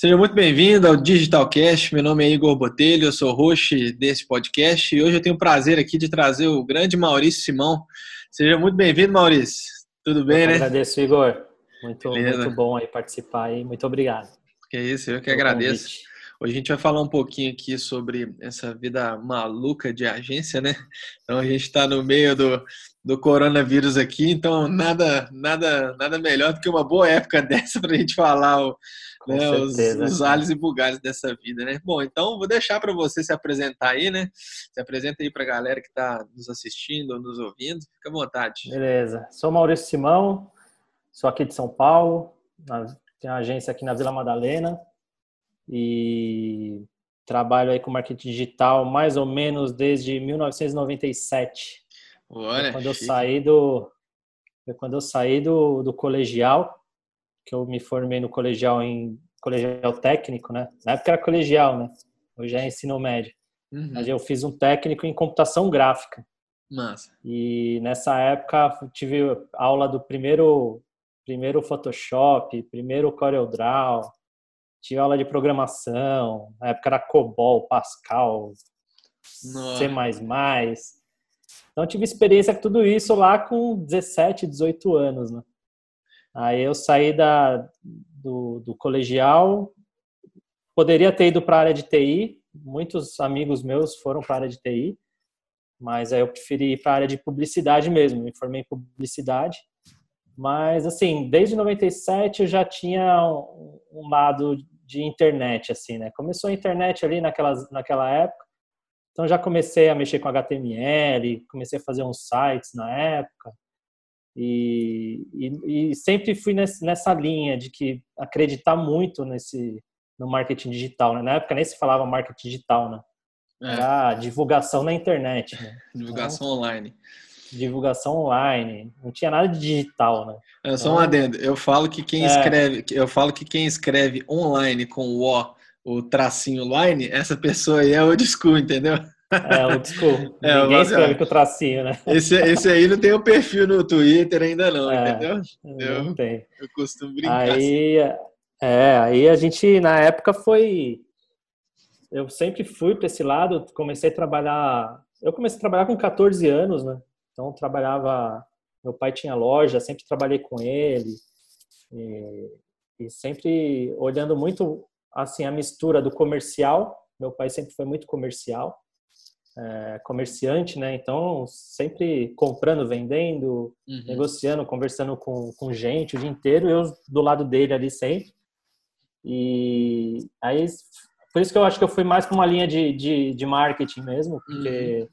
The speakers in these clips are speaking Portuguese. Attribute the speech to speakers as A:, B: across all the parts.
A: Seja muito bem-vindo ao Digitalcast. Meu nome é Igor Botelho, eu sou host desse podcast e hoje eu tenho o prazer aqui de trazer o grande Maurício Simão. Seja muito bem-vindo, Maurício. Tudo bem,
B: eu
A: né?
B: Agradeço, Igor. Muito, muito bom aí participar aí. Muito obrigado.
A: Que isso, eu que agradeço. Convite. Hoje a gente vai falar um pouquinho aqui sobre essa vida maluca de agência, né? Então a gente está no meio do, do coronavírus aqui, então nada, nada, nada melhor do que uma boa época dessa para a gente falar o, né, os, os alhos e bugalhos dessa vida, né? Bom, então vou deixar para você se apresentar aí, né? Se apresenta aí para a galera que está nos assistindo ou nos ouvindo, fica à vontade.
B: Beleza, sou Maurício Simão, sou aqui de São Paulo, tenho uma agência aqui na Vila Madalena e trabalho aí com marketing digital mais ou menos desde 1997. Olha, quando eu saí do quando eu saí do, do colegial, que eu me formei no colegial em colegial técnico, né? Na época era colegial, né? Hoje é ensino médio. Uhum. Mas eu fiz um técnico em computação gráfica.
A: Massa.
B: E nessa época tive aula do primeiro primeiro Photoshop, primeiro CorelDRAW, tive aula de programação, na época era COBOL, Pascal, Nossa. C++. Então tive experiência com tudo isso lá com 17, 18 anos, né? Aí eu saí da, do, do colegial, poderia ter ido para a área de TI, muitos amigos meus foram para a área de TI, mas aí eu preferi ir para a área de publicidade mesmo, me formei em publicidade. Mas, assim, desde 97 eu já tinha um, lado de internet, assim, né? Começou a internet ali naquela, naquela época, então já comecei a mexer com HTML, comecei a fazer uns sites na época, e, e, e sempre fui nessa linha de que acreditar muito nesse no marketing digital, né? Na época nem se falava marketing digital, né? É. Era divulgação na internet, né?
A: Divulgação então, online
B: divulgação online, não tinha nada de digital, né?
A: É só um então, adendo. Eu falo que quem é. escreve, eu falo que quem escreve online com o O, o tracinho line, essa pessoa aí é o school, entendeu?
B: É, o school. É, Ninguém escreve com o tracinho, né?
A: Esse, esse aí não tem o um perfil no Twitter ainda não, é, entendeu?
B: Eu, não tem.
A: Eu costumo brincar.
B: Aí, assim. é, aí a gente, na época, foi... Eu sempre fui para esse lado, comecei a trabalhar... Eu comecei a trabalhar com 14 anos, né? Então, trabalhava. Meu pai tinha loja, sempre trabalhei com ele. E, e sempre olhando muito assim a mistura do comercial. Meu pai sempre foi muito comercial, é, comerciante, né? Então, sempre comprando, vendendo, uhum. negociando, conversando com, com gente o dia inteiro. Eu do lado dele ali sempre. E aí, por isso que eu acho que eu fui mais para uma linha de, de, de marketing mesmo, porque uhum.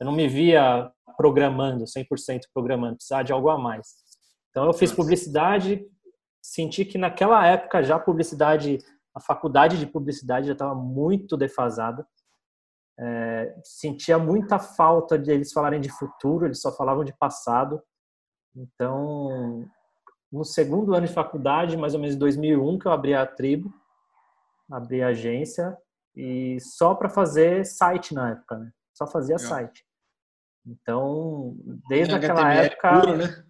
B: eu não me via programando, 100% programando, precisava de algo a mais. Então eu fiz publicidade, senti que naquela época já a publicidade, a faculdade de publicidade já estava muito defasada. É, sentia muita falta de eles falarem de futuro, eles só falavam de passado. Então, no segundo ano de faculdade, mais ou menos em 2001, que eu abri a tribo, abri a agência e só para fazer site na época, né? Só fazia Legal. site. Então, desde aquela HTML época. Puro, né?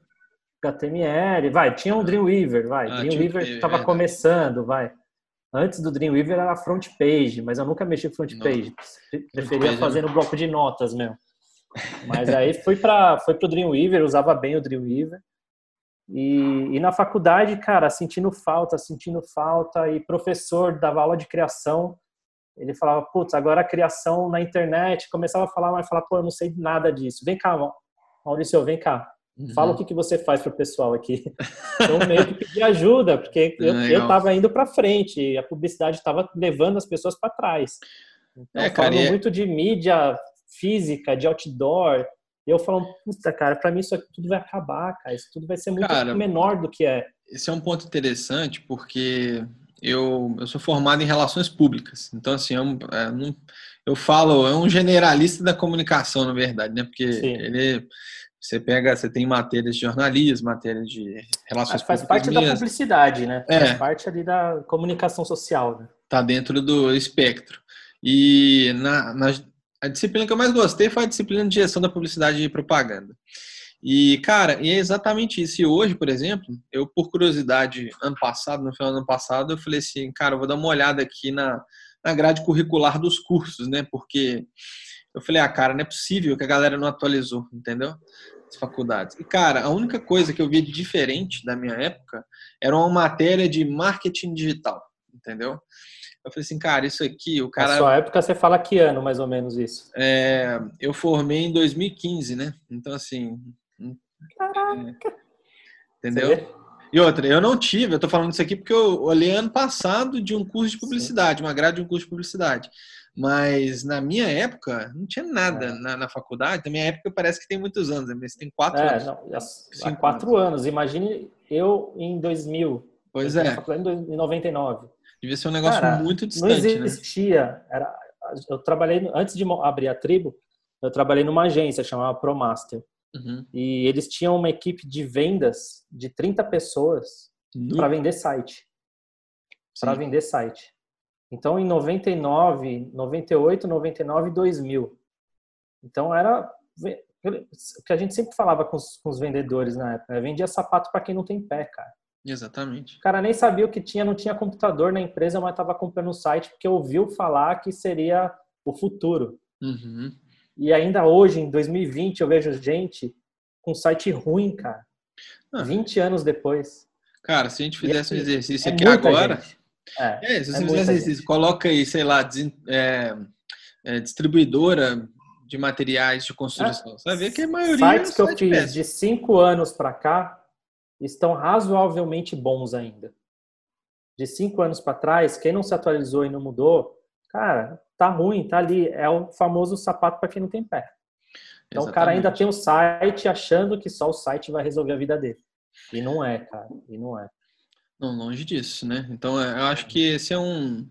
B: HTML, vai, tinha um Dreamweaver, vai. Ah, Dreamweaver estava é começando, vai. Antes do Dreamweaver era front page, mas eu nunca mexi com front page. Preferia fazer no bloco de notas mesmo. Mas aí fui para foi pro Dreamweaver, usava bem o Dreamweaver. E, e na faculdade, cara, sentindo falta, sentindo falta, e professor dava aula de criação, ele falava, putz, agora a criação na internet, começava a falar, mas falava, pô, eu não sei nada disso. Vem cá, Maurício, vem cá. Uhum. Fala o que, que você faz para o pessoal aqui. Então, meio que pedir ajuda, porque eu estava indo para frente e a publicidade estava levando as pessoas para trás. Então, é, falando é... muito de mídia física, de outdoor, e eu falo, puta, cara, para mim isso aqui tudo vai acabar, cara. Isso tudo vai ser muito cara, menor do que é.
A: Esse é um ponto interessante, porque eu, eu sou formado em relações públicas. Então, assim, eu, é, não, eu falo, é um generalista da comunicação, na verdade, né? Porque Sim. ele. Você pega, você tem matérias de jornalismo, matérias de relações
B: Mas faz parte da publicidade, né? É. Faz parte ali da comunicação social, né?
A: Tá dentro do espectro. E na, na, a disciplina que eu mais gostei foi a disciplina de gestão da publicidade e propaganda. E, cara, e é exatamente isso. E hoje, por exemplo, eu, por curiosidade, ano passado, no final do ano passado, eu falei assim, cara, eu vou dar uma olhada aqui na, na grade curricular dos cursos, né? Porque eu falei, ah, cara, não é possível que a galera não atualizou, entendeu? As faculdades. E, cara, a única coisa que eu via de diferente da minha época era uma matéria de marketing digital, entendeu? Eu falei assim, cara, isso aqui, o cara.
B: Na sua época você fala que ano, mais ou menos, isso?
A: É, eu formei em 2015, né? Então, assim,
B: Caraca.
A: Entendeu? E outra, eu não tive, eu tô falando isso aqui porque eu olhei ano passado de um curso de publicidade, Sim. uma grade de um curso de publicidade. Mas na minha época, não tinha nada é. na, na, faculdade. Na minha época parece que tem muitos anos, né? mas tem quatro é, anos.
B: Não, há quatro anos. anos. Imagine eu em 2000.
A: Pois é.
B: Em 99.
A: Devia ser um negócio Cara, muito distante.
B: Não né? existia. Né? Era, eu trabalhei, antes de abrir a tribo, eu trabalhei numa agência chamada ProMaster. Uhum. E eles tinham uma equipe de vendas de 30 pessoas uhum. para vender site. Para vender site. Então, em 99, 98, 99 e 2000. Então, era o que a gente sempre falava com os, com os vendedores na época. Né? Vendia sapato para quem não tem pé, cara.
A: Exatamente.
B: O cara nem sabia o que tinha, não tinha computador na empresa, mas estava comprando o site porque ouviu falar que seria o futuro.
A: Uhum.
B: E ainda hoje, em 2020, eu vejo gente com site ruim, cara. Ah. 20 anos depois.
A: Cara, se a gente fizesse um assim, exercício é aqui agora. É, é, se você é exercício, coloca aí, sei lá, é, é, distribuidora de materiais de construção. Você vai ver que a maioria.
B: Sites que eu fiz de 5 anos para cá estão razoavelmente bons ainda. De 5 anos para trás, quem não se atualizou e não mudou, cara, tá ruim, tá ali. É o famoso sapato para quem não tem pé. Então Exatamente. o cara ainda tem o site achando que só o site vai resolver a vida dele. E não é, cara. E não é.
A: Não, longe disso, né? Então é, eu acho que esse é um,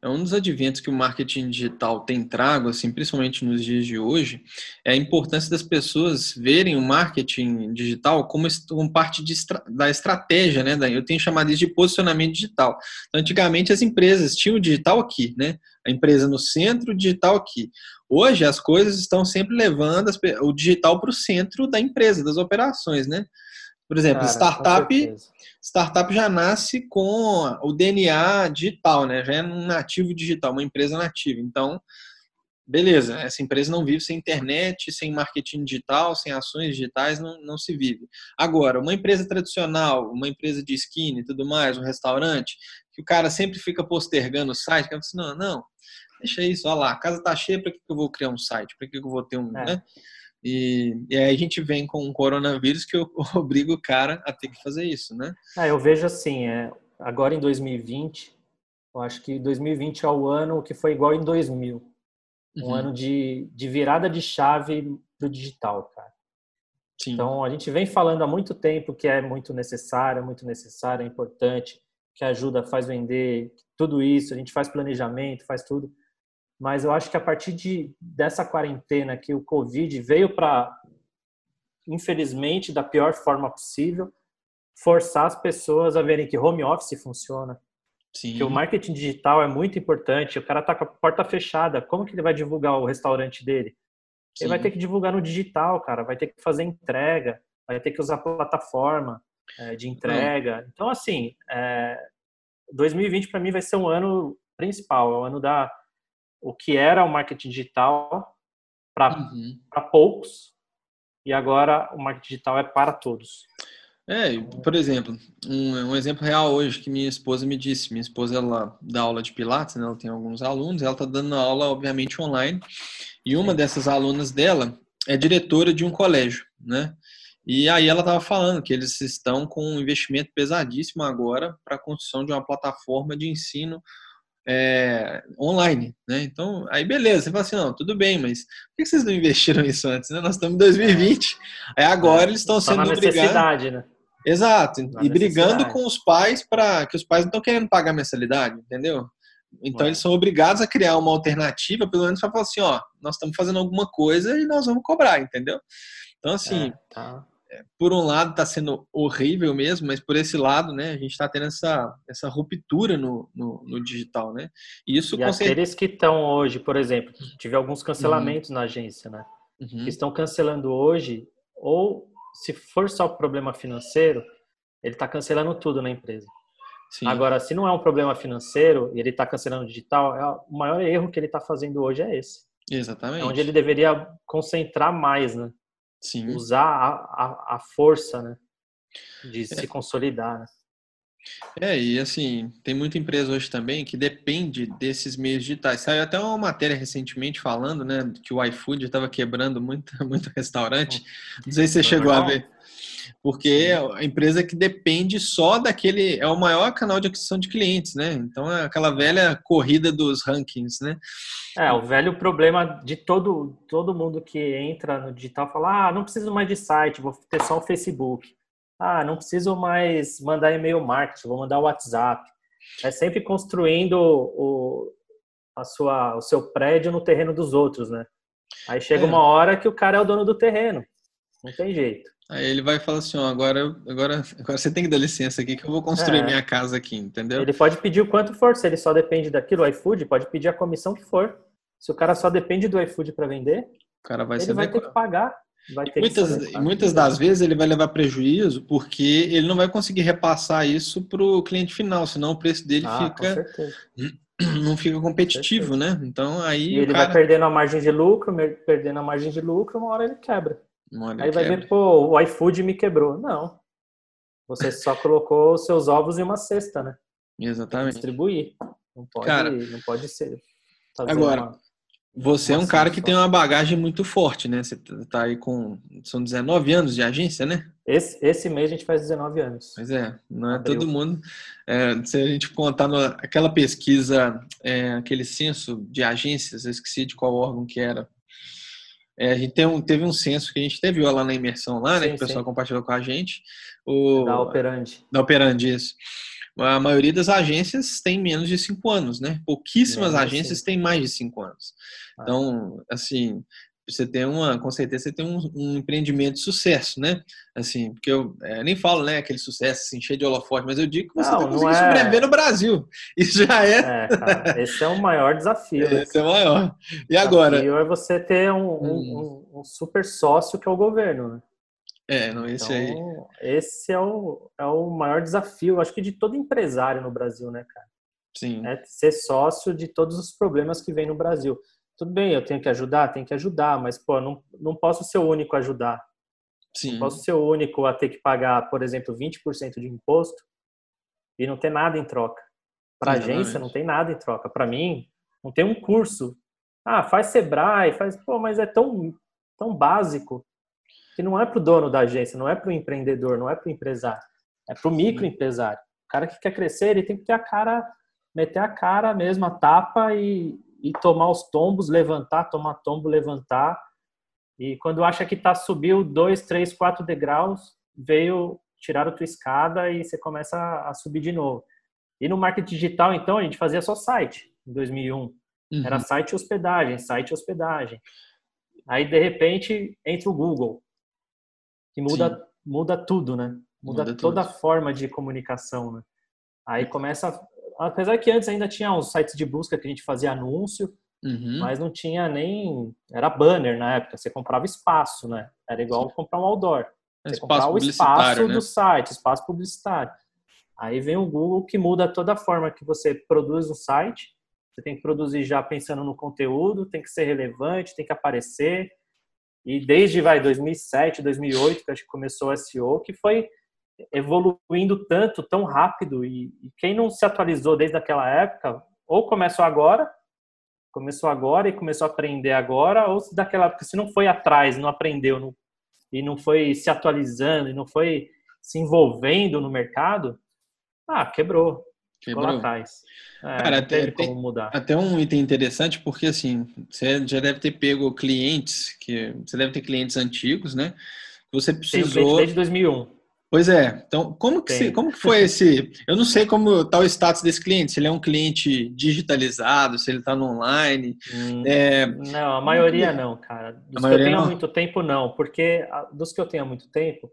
A: é um dos adventos que o marketing digital tem trago, assim, principalmente nos dias de hoje, é a importância das pessoas verem o marketing digital como, como parte de, da estratégia, né? Eu tenho chamado isso de posicionamento digital. Então, antigamente as empresas tinham o digital aqui, né? A empresa no centro, o digital aqui. Hoje as coisas estão sempre levando o digital para o centro da empresa, das operações, né? Por exemplo, Cara, startup, startup já nasce com o DNA digital, né? Já é um nativo digital, uma empresa nativa. Então, beleza, essa empresa não vive sem internet, sem marketing digital, sem ações digitais, não, não se vive. Agora, uma empresa tradicional, uma empresa de skin e tudo mais, um restaurante, que o cara sempre fica postergando o site, que assim, não, não, deixa isso, olha lá, a casa tá cheia, para que eu vou criar um site? Para que eu vou ter um, é. né? E, e aí a gente vem com um coronavírus que obriga o cara a ter que fazer isso, né?
B: Ah, eu vejo assim, é, agora em 2020, eu acho que 2020 é o ano que foi igual em 2000. Um uhum. ano de, de virada de chave pro digital, cara. Sim. Então, a gente vem falando há muito tempo que é muito necessário, é muito necessário, é importante, que ajuda, faz vender, tudo isso, a gente faz planejamento, faz tudo mas eu acho que a partir de, dessa quarentena que o Covid veio para, infelizmente, da pior forma possível, forçar as pessoas a verem que home office funciona, Sim. que o marketing digital é muito importante, o cara tá com a porta fechada, como que ele vai divulgar o restaurante dele? Sim. Ele vai ter que divulgar no digital, cara, vai ter que fazer entrega, vai ter que usar plataforma é, de entrega. Então, assim, é, 2020 para mim vai ser um ano principal, é o ano da o que era o marketing digital para uhum. poucos e agora o marketing digital é para todos.
A: É, por exemplo, um, um, exemplo real hoje que minha esposa me disse. Minha esposa ela dá aula de Pilates, né? ela tem alguns alunos, ela está dando aula, obviamente, online. E uma dessas alunas dela é diretora de um colégio, né? E aí ela estava falando que eles estão com um investimento pesadíssimo agora para a construção de uma plataforma de ensino é, online, né? Então, aí beleza, você fala assim, não, tudo bem, mas por que vocês não investiram isso antes? Né? Nós estamos em 2020, aí agora é, eles estão sendo tá obrigados... Né? Exato, na e brigando com os pais para que os pais não estão querendo pagar mensalidade, entendeu? Então eles são obrigados a criar uma alternativa, pelo menos para falar assim, ó, nós estamos fazendo alguma coisa e nós vamos cobrar, entendeu? Então assim, é, tá por um lado está sendo horrível mesmo, mas por esse lado, né, a gente está tendo essa, essa ruptura no, no, no digital, né?
B: E isso e aqueles que estão hoje, por exemplo, tive alguns cancelamentos uhum. na agência, né? Uhum. Que estão cancelando hoje, ou se for só problema financeiro, ele está cancelando tudo na empresa. Sim. Agora, se não é um problema financeiro e ele está cancelando digital, é o maior erro que ele está fazendo hoje é esse.
A: Exatamente. É
B: onde ele deveria concentrar mais, né?
A: Sim.
B: Usar a, a, a força, né? De é. se consolidar, né?
A: É, e assim, tem muita empresa hoje também que depende desses meios digitais. Saiu até uma matéria recentemente falando, né, que o iFood estava quebrando muito, muito restaurante. Não sei se você chegou a ver. Porque a empresa que depende só daquele. É o maior canal de aquisição de clientes, né? Então é aquela velha corrida dos rankings, né?
B: É, o velho problema de todo, todo mundo que entra no digital fala: ah, não preciso mais de site, vou ter só o Facebook. Ah, não preciso mais mandar e-mail marketing, vou mandar o WhatsApp. É sempre construindo o, a sua, o seu prédio no terreno dos outros, né? Aí chega é. uma hora que o cara é o dono do terreno. Não tem jeito.
A: Aí ele vai falar assim, ó, agora, agora, agora você tem que dar licença aqui que eu vou construir é. minha casa aqui, entendeu?
B: Ele pode pedir o quanto for, se ele só depende daquilo, o iFood pode pedir a comissão que for. Se o cara só depende do iFood para vender,
A: o cara vai
B: ele vai ter que pagar
A: muitas, muitas das vezes ele vai levar prejuízo porque ele não vai conseguir repassar isso para o cliente final, senão o preço dele ah, fica não fica competitivo, né? Então aí
B: e ele cara... vai perdendo a margem de lucro, perdendo a margem de lucro, uma hora ele quebra. Hora aí vai quebra. ver, pô, o iFood me quebrou. Não. Você só colocou os seus ovos em uma cesta, né?
A: Exatamente.
B: Distribuir. Não pode, cara, não pode ser.
A: Agora, uma... Você Nossa, é um cara que tem uma bagagem muito forte, né? Você tá aí com. São 19 anos de agência, né?
B: Esse, esse mês a gente faz 19 anos.
A: Pois é, não é Abril. todo mundo. É, se a gente contar no, aquela pesquisa, é, aquele censo de agências, eu esqueci de qual órgão que era. É, a gente teve um, teve um censo que a gente teve lá na imersão lá, né? Sim, que o pessoal sim. compartilhou com a gente. O,
B: da Operandi.
A: Da Operandi, isso a maioria das agências tem menos de cinco anos, né? Pouquíssimas agências têm mais de cinco anos. Ah. Então, assim, você tem uma, com certeza você tem um, um empreendimento de sucesso, né? Assim, porque eu é, nem falo, né, aquele sucesso assim, cheio de holofote, mas eu digo que você não, tá conseguindo é... sobreviver no Brasil. Isso já é.
B: é cara, esse é o maior desafio.
A: Né? Esse é o maior. E agora? O
B: desafio é você ter um, hum. um, um super sócio que é o governo, né?
A: É, não, esse
B: então, aí. Esse é o, é o maior desafio, acho que de todo empresário no Brasil, né, cara?
A: Sim.
B: É ser sócio de todos os problemas que vem no Brasil. Tudo bem, eu tenho que ajudar, tenho que ajudar, mas, pô, não, não posso ser o único a ajudar.
A: Sim.
B: Não posso ser o único a ter que pagar, por exemplo, 20% de imposto e não ter nada em troca. Para agência, não tem nada em troca. Para mim, não tem um curso. Ah, faz Sebrae, faz. Pô, mas é tão, tão básico que não é para o dono da agência, não é para o empreendedor, não é para o empresário, é para o microempresário. O cara que quer crescer, ele tem que ter a cara, meter a cara mesmo, a tapa e, e tomar os tombos, levantar, tomar tombo, levantar. E quando acha que tá subiu dois, três, quatro degraus, veio tirar a tua escada e você começa a subir de novo. E no marketing digital, então, a gente fazia só site em 2001. Uhum. Era site hospedagem, site hospedagem. Aí, de repente, entra o Google que muda, muda tudo, né? Muda, muda toda tudo. a forma de comunicação, né? Aí começa, apesar que antes ainda tinha os sites de busca que a gente fazia anúncio, uhum. mas não tinha nem, era banner na época, você comprava espaço, né? Era igual Sim. comprar um outdoor. Você espaço comprava o espaço né? do site, espaço publicitário. Aí vem o Google que muda toda a forma que você produz um site. Você tem que produzir já pensando no conteúdo, tem que ser relevante, tem que aparecer, e desde vai 2007, 2008 que acho que começou o SEO, que foi evoluindo tanto, tão rápido e, e quem não se atualizou desde aquela época, ou começou agora, começou agora e começou a aprender agora, ou se daquela época se não foi atrás, não aprendeu não, e não foi se atualizando e não foi se envolvendo no mercado, ah, quebrou. Ficou lá atrás.
A: É, Cara, até, como mudar. até um item interessante, porque assim, você já deve ter pego clientes, que você deve ter clientes antigos, né? Você precisou.
B: Desde 2001.
A: Pois é. Então, como que, se, como que foi esse. Eu não sei como está o status desse cliente, se ele é um cliente digitalizado, se ele está no online.
B: Hum, é... Não, a maioria não, cara. Dos que eu tenho há muito tempo, não. Porque dos que eu tenho há muito tempo,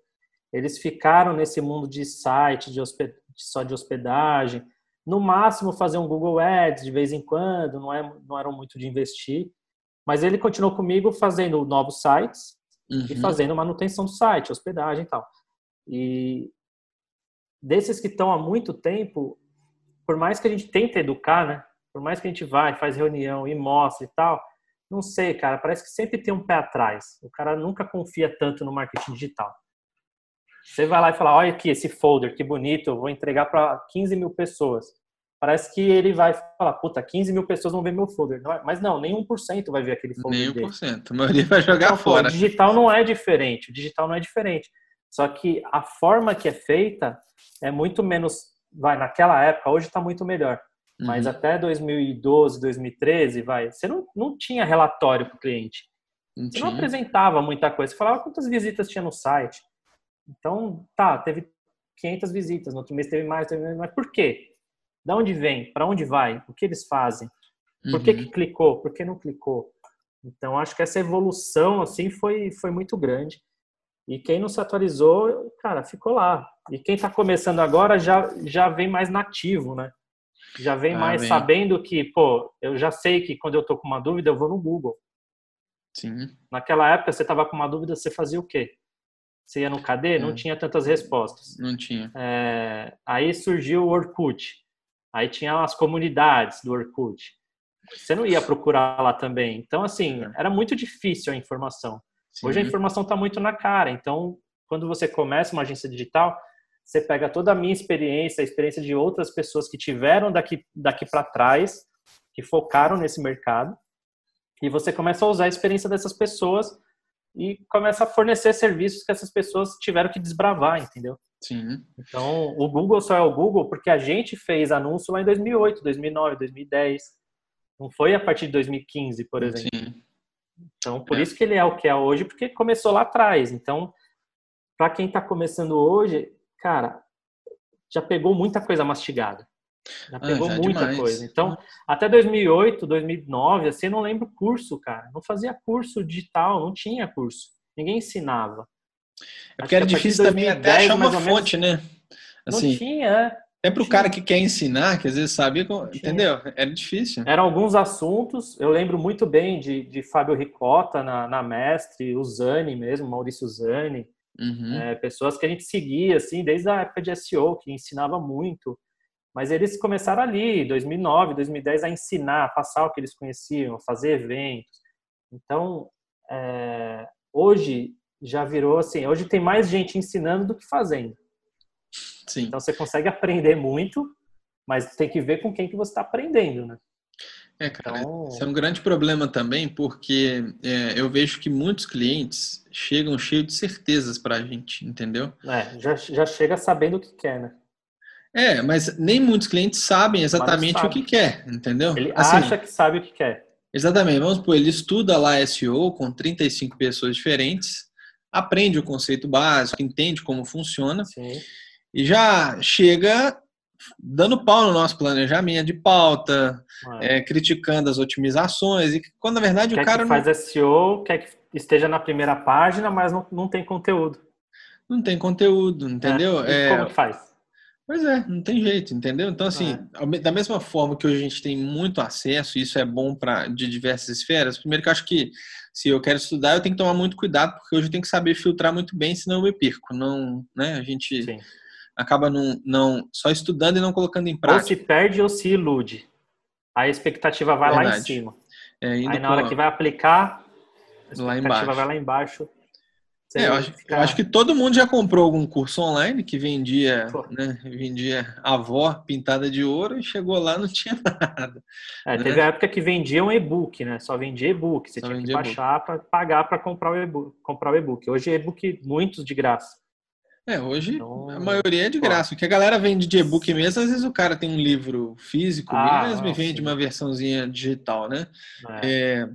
B: eles ficaram nesse mundo de site, de hosped... só de hospedagem no máximo fazer um Google Ads de vez em quando, não, é, não eram muito de investir. Mas ele continuou comigo fazendo novos sites uhum. e fazendo manutenção do site, hospedagem e tal. E desses que estão há muito tempo, por mais que a gente tente educar, né? Por mais que a gente vá e faz reunião e mostre e tal, não sei, cara, parece que sempre tem um pé atrás. O cara nunca confia tanto no marketing digital. Você vai lá e fala, olha aqui esse folder, que bonito, eu vou entregar para 15 mil pessoas. Parece que ele vai falar, puta, 15 mil pessoas vão ver meu folder. Mas não, nem 1% vai ver aquele folder
A: Nem 1%, dele. a maioria vai jogar então, fora.
B: Pô, o digital não é diferente, o digital não é diferente. Só que a forma que é feita é muito menos, vai, naquela época, hoje está muito melhor. Uhum. Mas até 2012, 2013, vai, você não, não tinha relatório para o cliente. Não você tinha. não apresentava muita coisa. Você falava quantas visitas tinha no site. Então, tá, teve 500 visitas, no outro mês teve mais, teve mais. Mas por quê? Da onde vem? Para onde vai? O que eles fazem? Por que, que uhum. clicou? Por que não clicou? Então, acho que essa evolução, assim, foi, foi muito grande. E quem não se atualizou, cara, ficou lá. E quem está começando agora já, já vem mais nativo, né? Já vem ah, mais vem. sabendo que, pô, eu já sei que quando eu tô com uma dúvida, eu vou no Google.
A: Sim.
B: Naquela época, você tava com uma dúvida, você fazia o quê? Você ia no KD, é. não tinha tantas respostas.
A: Não tinha.
B: É, aí surgiu o Orkut. Aí tinha as comunidades do Orkut. Você não ia procurar lá também. Então, assim, é. era muito difícil a informação. Sim. Hoje a informação está muito na cara. Então, quando você começa uma agência digital, você pega toda a minha experiência, a experiência de outras pessoas que tiveram daqui, daqui para trás, que focaram nesse mercado, e você começa a usar a experiência dessas pessoas e começa a fornecer serviços que essas pessoas tiveram que desbravar, entendeu?
A: Sim.
B: Então, o Google só é o Google porque a gente fez anúncio lá em 2008, 2009, 2010. Não foi a partir de 2015, por exemplo. Sim. Então, por é. isso que ele é o que é hoje, porque começou lá atrás. Então, para quem está começando hoje, cara, já pegou muita coisa mastigada. Já ah, pegou ah, já muita demais. coisa. Então, até 2008, 2009, assim, eu não lembro curso, cara. Não fazia curso digital, não tinha curso. Ninguém ensinava.
A: É porque era difícil 2010, também até achar uma fonte, menos, né?
B: Assim, não tinha,
A: é. para o cara que quer ensinar, que às vezes sabia, entendeu? Era difícil.
B: Eram alguns assuntos, eu lembro muito bem de, de Fábio Ricota na, na Mestre, o Zani mesmo, Maurício Zani, uhum. é, pessoas que a gente seguia, assim, desde a época de SEO, que ensinava muito. Mas eles começaram ali, 2009, 2010, a ensinar, a passar o que eles conheciam, fazer eventos. Então, é, hoje já virou assim, hoje tem mais gente ensinando do que fazendo.
A: Sim.
B: Então você consegue aprender muito, mas tem que ver com quem que você está aprendendo, né?
A: É, cara, então... isso é um grande problema também, porque é, eu vejo que muitos clientes chegam cheios de certezas para a gente, entendeu?
B: É, já, já chega sabendo o que quer, né?
A: É, mas nem muitos clientes sabem exatamente sabe. o que quer, entendeu?
B: Ele assim, acha que sabe o que quer.
A: Exatamente. Vamos supor, ele estuda lá SEO com 35 pessoas diferentes, aprende o conceito básico, entende como funciona
B: Sim.
A: E já chega dando pau no nosso planejamento de pauta, é. É, criticando as otimizações, e quando na verdade
B: quer
A: o cara
B: que faz SEO, quer que esteja na primeira página, mas não, não tem conteúdo.
A: Não tem conteúdo, entendeu?
B: É. como que faz?
A: Pois é, não tem jeito, entendeu? Então, assim, é. da mesma forma que hoje a gente tem muito acesso, e isso é bom para de diversas esferas, primeiro que eu acho que se eu quero estudar, eu tenho que tomar muito cuidado, porque hoje eu tenho que saber filtrar muito bem, senão eu me perco. Não, né? A gente Sim. Acaba não, não só estudando e não colocando em prática.
B: Ou se perde ou se ilude. A expectativa vai Verdade. lá em cima. É, Aí na hora que vai aplicar, a expectativa lá embaixo. vai lá embaixo.
A: É, eu, acho, eu acho, que todo mundo já comprou algum curso online que vendia, né, vendia avó pintada de ouro e chegou lá não tinha nada.
B: É, né? Teve a época que vendia um e-book, né? Só vendia e-book. Você Só tinha que baixar para pagar para comprar o e-book. Comprar o e-book. Hoje e-book muitos de graça.
A: É, hoje então, a maioria é de graça. O que a galera vende de e-book mesmo, às vezes o cara tem um livro físico ah, mesmo e vende sim. uma versãozinha digital, né? É. É,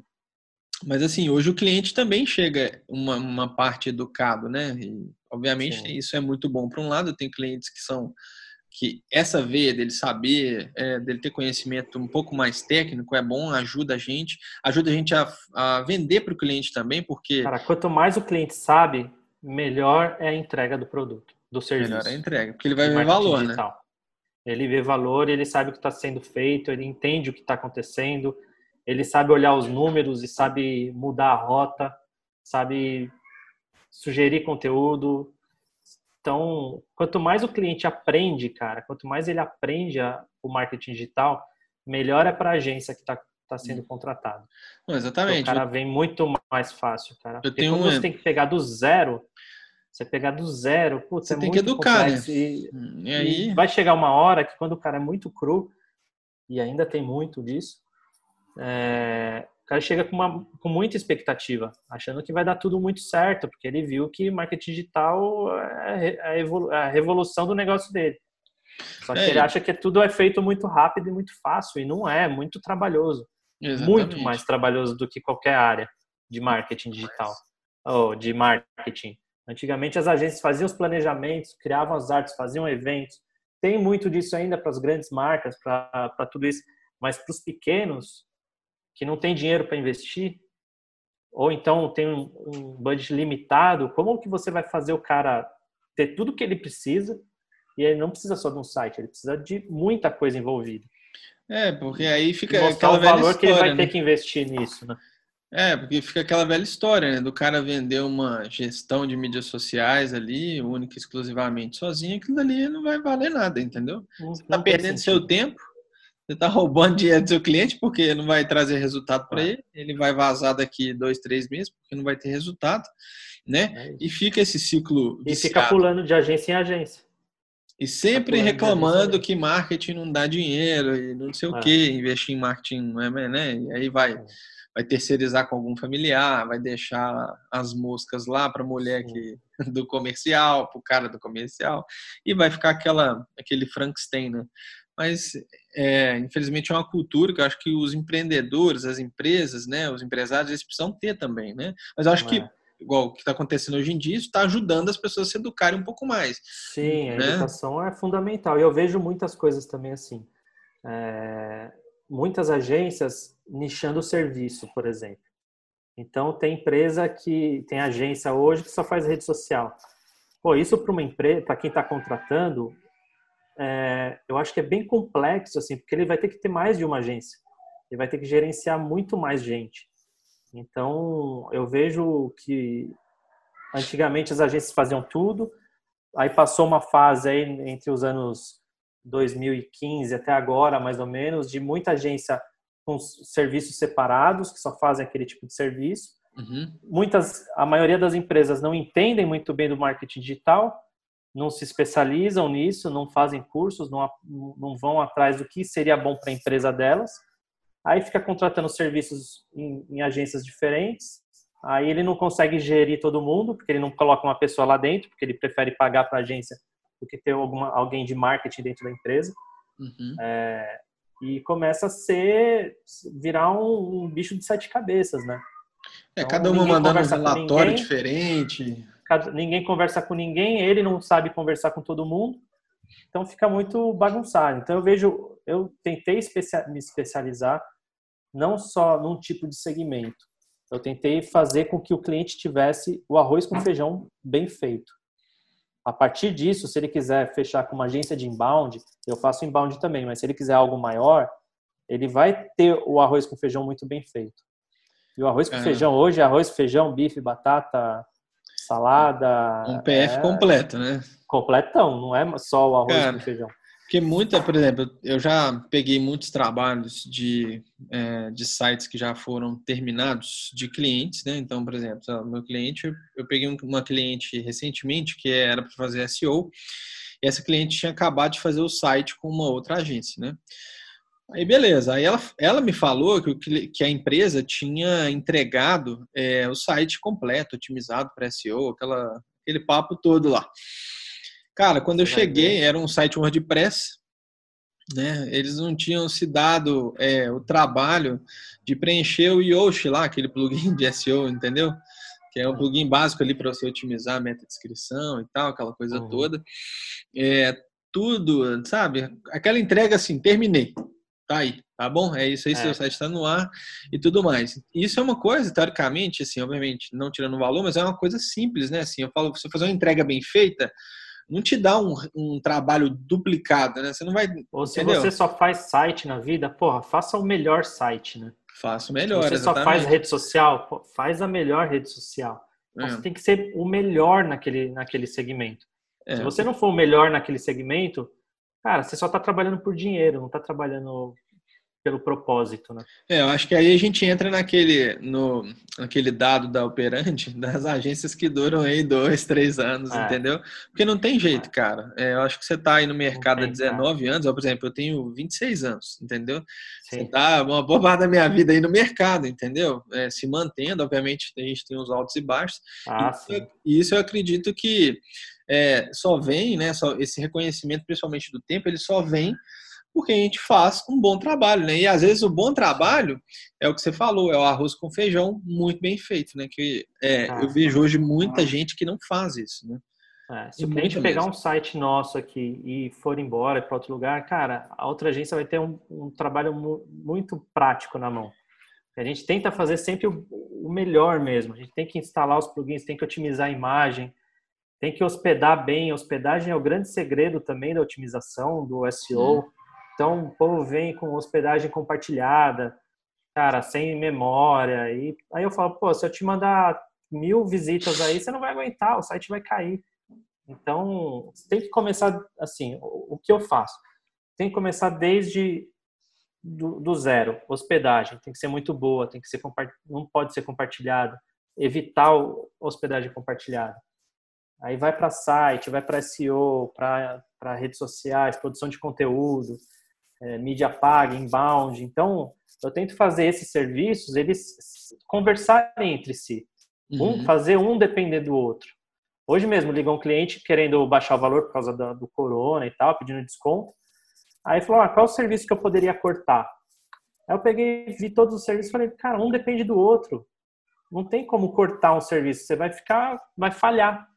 A: mas assim, hoje o cliente também chega uma, uma parte educado, né? E, obviamente Sim. isso é muito bom para um lado. Tem clientes que são que essa veia dele saber, é, dele ter conhecimento um pouco mais técnico é bom, ajuda a gente, ajuda a gente a, a vender para o cliente também, porque
B: cara, quanto mais o cliente sabe, melhor é a entrega do produto, do serviço.
A: Melhor é a entrega, porque ele vai ver valor, né? digital. né?
B: Ele vê valor, ele sabe o que está sendo feito, ele entende o que está acontecendo, ele sabe olhar os números e sabe mudar a rota, sabe sugerir conteúdo. Então, quanto mais o cliente aprende, cara, quanto mais ele aprende a, o marketing digital, melhor é para a agência que está tá sendo contratado.
A: Não, exatamente.
B: Então, o cara vem muito mais fácil, cara. Eu tenho quando um... você tem que pegar do zero, você pegar do zero, putz,
A: você
B: é
A: tem que educar, né?
B: E, e aí... E vai chegar uma hora que quando o cara é muito cru, e ainda tem muito disso, é, o cara chega com, uma, com muita expectativa, achando que vai dar tudo muito certo, porque ele viu que marketing digital é a, é a revolução do negócio dele. Só que é, ele acha que tudo é feito muito rápido e muito fácil, e não é, é muito trabalhoso. Exatamente. Muito mais trabalhoso do que qualquer área de marketing digital, ou de marketing. Antigamente as agências faziam os planejamentos, criavam as artes, faziam eventos. Tem muito disso ainda para as grandes marcas, para tudo isso. Mas para os pequenos, que não tem dinheiro para investir, ou então tem um, um budget limitado, como que você vai fazer o cara ter tudo que ele precisa e ele não precisa só de um site, ele precisa de muita coisa envolvida.
A: É, porque aí fica
B: Mostrar o valor história, que ele vai né? ter que investir nisso, né?
A: É, porque fica aquela velha história, né? Do cara vender uma gestão de mídias sociais ali, única e exclusivamente sozinho, aquilo ali não vai valer nada, entendeu? Não, você tá perdendo seu tempo, você tá roubando dinheiro do seu cliente porque não vai trazer resultado para é. ele, ele vai vazar daqui dois, três meses porque não vai ter resultado, né? É e fica esse ciclo.
B: E fica pulando de agência em agência.
A: E sempre reclamando que marketing não dá dinheiro e não sei o é. que, investir em marketing não é, né? E aí vai, é. vai terceirizar com algum familiar, vai deixar as moscas lá para a mulher que, do comercial, para o cara do comercial, e vai ficar aquela, aquele Frankenstein, né? Mas, é, infelizmente, é uma cultura que eu acho que os empreendedores, as empresas, né, os empresários, eles precisam ter também, né? Mas eu acho que é igual o que está acontecendo hoje em dia, isso está ajudando as pessoas a se educarem um pouco mais.
B: Sim, a né? educação é fundamental. E eu vejo muitas coisas também assim. É, muitas agências nichando o serviço, por exemplo. Então, tem empresa que tem agência hoje que só faz rede social. Pô, isso para uma empresa, para quem está contratando, é, eu acho que é bem complexo, assim, porque ele vai ter que ter mais de uma agência. Ele vai ter que gerenciar muito mais gente. Então, eu vejo que antigamente as agências faziam tudo, aí passou uma fase aí entre os anos 2015 até agora, mais ou menos, de muita agência com serviços separados, que só fazem aquele tipo de serviço. Uhum. Muitas, a maioria das empresas não entendem muito bem do marketing digital, não se especializam nisso, não fazem cursos, não, não vão atrás do que seria bom para a empresa delas aí fica contratando serviços em, em, agências diferentes, aí ele não consegue gerir todo mundo, porque ele não coloca uma pessoa lá dentro, porque ele prefere pagar para a agência do que ter alguma, alguém de marketing dentro da empresa. Uhum. É, e começa a ser, virar um, um, bicho de sete cabeças, né?
A: É, então, cada uma mandando um relatório ninguém, diferente.
B: Cada, ninguém conversa com ninguém, ele não sabe conversar com todo mundo. Então fica muito bagunçado. Então eu vejo, eu tentei me especializar não só num tipo de segmento. Eu tentei fazer com que o cliente tivesse o arroz com feijão bem feito. A partir disso, se ele quiser fechar com uma agência de inbound, eu faço inbound também, mas se ele quiser algo maior, ele vai ter o arroz com feijão muito bem feito. E o arroz com é. feijão hoje é arroz, feijão, bife, batata, salada.
A: Um PF é... completo, né?
B: Completão, não é só o arroz Cara, com feijão.
A: Porque muita, por exemplo, eu já peguei muitos trabalhos de, é, de sites que já foram terminados de clientes, né? Então, por exemplo, meu cliente, eu peguei uma cliente recentemente que era para fazer SEO, e essa cliente tinha acabado de fazer o site com uma outra agência, né? Aí beleza, aí ela, ela me falou que, que a empresa tinha entregado é, o site completo, otimizado para SEO, aquela, aquele papo todo lá. Cara, quando eu cheguei, era um site WordPress, né? Eles não tinham se dado é, o trabalho de preencher o Yoast lá, aquele plugin de SEO, entendeu? Que é um plugin básico ali para você otimizar a meta-descrição e tal, aquela coisa uhum. toda. É, tudo, sabe? Aquela entrega assim, terminei. Tá aí, tá bom? É isso aí, é. seu site está no ar e tudo mais. Isso é uma coisa, teoricamente, assim, obviamente, não tirando o valor, mas é uma coisa simples, né? Assim, eu falo, você fazer uma entrega bem feita, não te dá um, um trabalho duplicado, né? Você não vai.
B: Ou se entendeu? você só faz site na vida, porra, faça o melhor site, né?
A: Faça o melhor.
B: Se você exatamente. só faz rede social, pô, faz a melhor rede social. É. Você tem que ser o melhor naquele, naquele segmento. É. Se você não for o melhor naquele segmento, cara, você só está trabalhando por dinheiro, não está trabalhando pelo propósito, né?
A: É, eu acho que aí a gente entra naquele, no, naquele dado da operante das agências que duram aí dois, três anos, é. entendeu? Porque não tem jeito, é. cara. É, eu acho que você está aí no mercado há 19 cara. anos, ou, por exemplo, eu tenho 26 anos, entendeu? Sim. Você está uma boa parte da minha vida aí no mercado, entendeu? É, se mantendo, obviamente, a gente tem os altos e baixos.
B: Ah,
A: e, sim. isso eu acredito que é, só vem, né? Só, esse reconhecimento, principalmente do tempo, ele só vem porque a gente faz um bom trabalho, né? E às vezes o bom trabalho é o que você falou, é o arroz com feijão muito bem feito, né? Que é, ah, eu vejo hoje muita ah. gente que não faz isso, né?
B: É, se o cliente pegar um site nosso aqui e for embora para outro lugar, cara, a outra agência vai ter um, um trabalho mu muito prático na mão. A gente tenta fazer sempre o, o, melhor mesmo. A gente tem que instalar os plugins, tem que otimizar a imagem, tem que hospedar bem. A hospedagem é o grande segredo também da otimização, do SEO. Então, o povo vem com hospedagem compartilhada, cara, sem memória. E aí eu falo, pô, se eu te mandar mil visitas aí, você não vai aguentar, o site vai cair. Então, tem que começar assim, o que eu faço? Tem que começar desde do, do, zero. Hospedagem tem que ser muito boa, tem que ser não pode ser compartilhada. Evitar hospedagem compartilhada. Aí vai para site, vai para SEO, para redes sociais, produção de conteúdo é, mídia paga, inbound. Então, eu tento fazer esses serviços, eles conversarem entre si. Um, uhum. fazer um depender do outro. Hoje mesmo ligou um cliente querendo baixar o valor por causa do, do corona e tal, pedindo desconto. Aí falou, ah, qual o serviço que eu poderia cortar? Aí eu peguei, vi todos os serviços e falei, cara, um depende do outro. Não tem como cortar um serviço. Você vai ficar, vai falhar.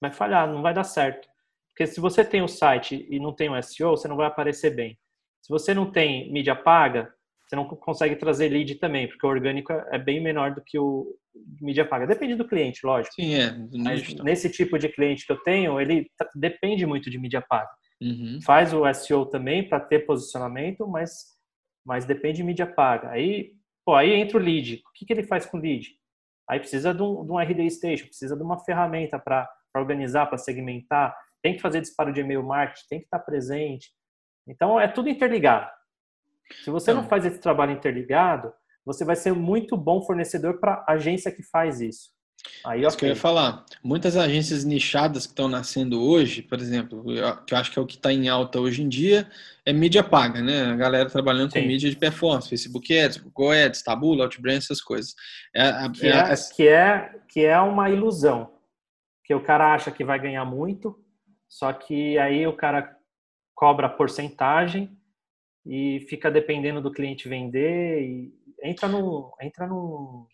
B: Vai falhar, não vai dar certo. Porque se você tem o site e não tem o SEO, você não vai aparecer bem. Se você não tem mídia paga, você não consegue trazer lead também, porque o orgânico é bem menor do que o mídia paga. Depende do cliente, lógico.
A: Sim, é.
B: Mas nesse tipo de cliente que eu tenho, ele depende muito de mídia paga. Uhum. Faz o SEO também para ter posicionamento, mas, mas depende de mídia paga. Aí, pô, aí entra o lead. O que, que ele faz com o lead? Aí precisa de um, de um RD Station, precisa de uma ferramenta para organizar, para segmentar tem que fazer disparo de e-mail marketing, tem que estar presente. Então, é tudo interligado. Se você não, não faz esse trabalho interligado, você vai ser muito bom fornecedor para a agência que faz isso.
A: Aí, isso okay. que eu ia falar. Muitas agências nichadas que estão nascendo hoje, por exemplo, que eu acho que é o que está em alta hoje em dia, é mídia paga, né? A galera trabalhando Sim. com mídia de performance, Facebook Ads, Google Ads, Tabula, Outbrain, essas coisas.
B: É, que, é, é, que, é, que é uma ilusão. Que o cara acha que vai ganhar muito, só que aí o cara cobra porcentagem e fica dependendo do cliente vender e entra num, entra num,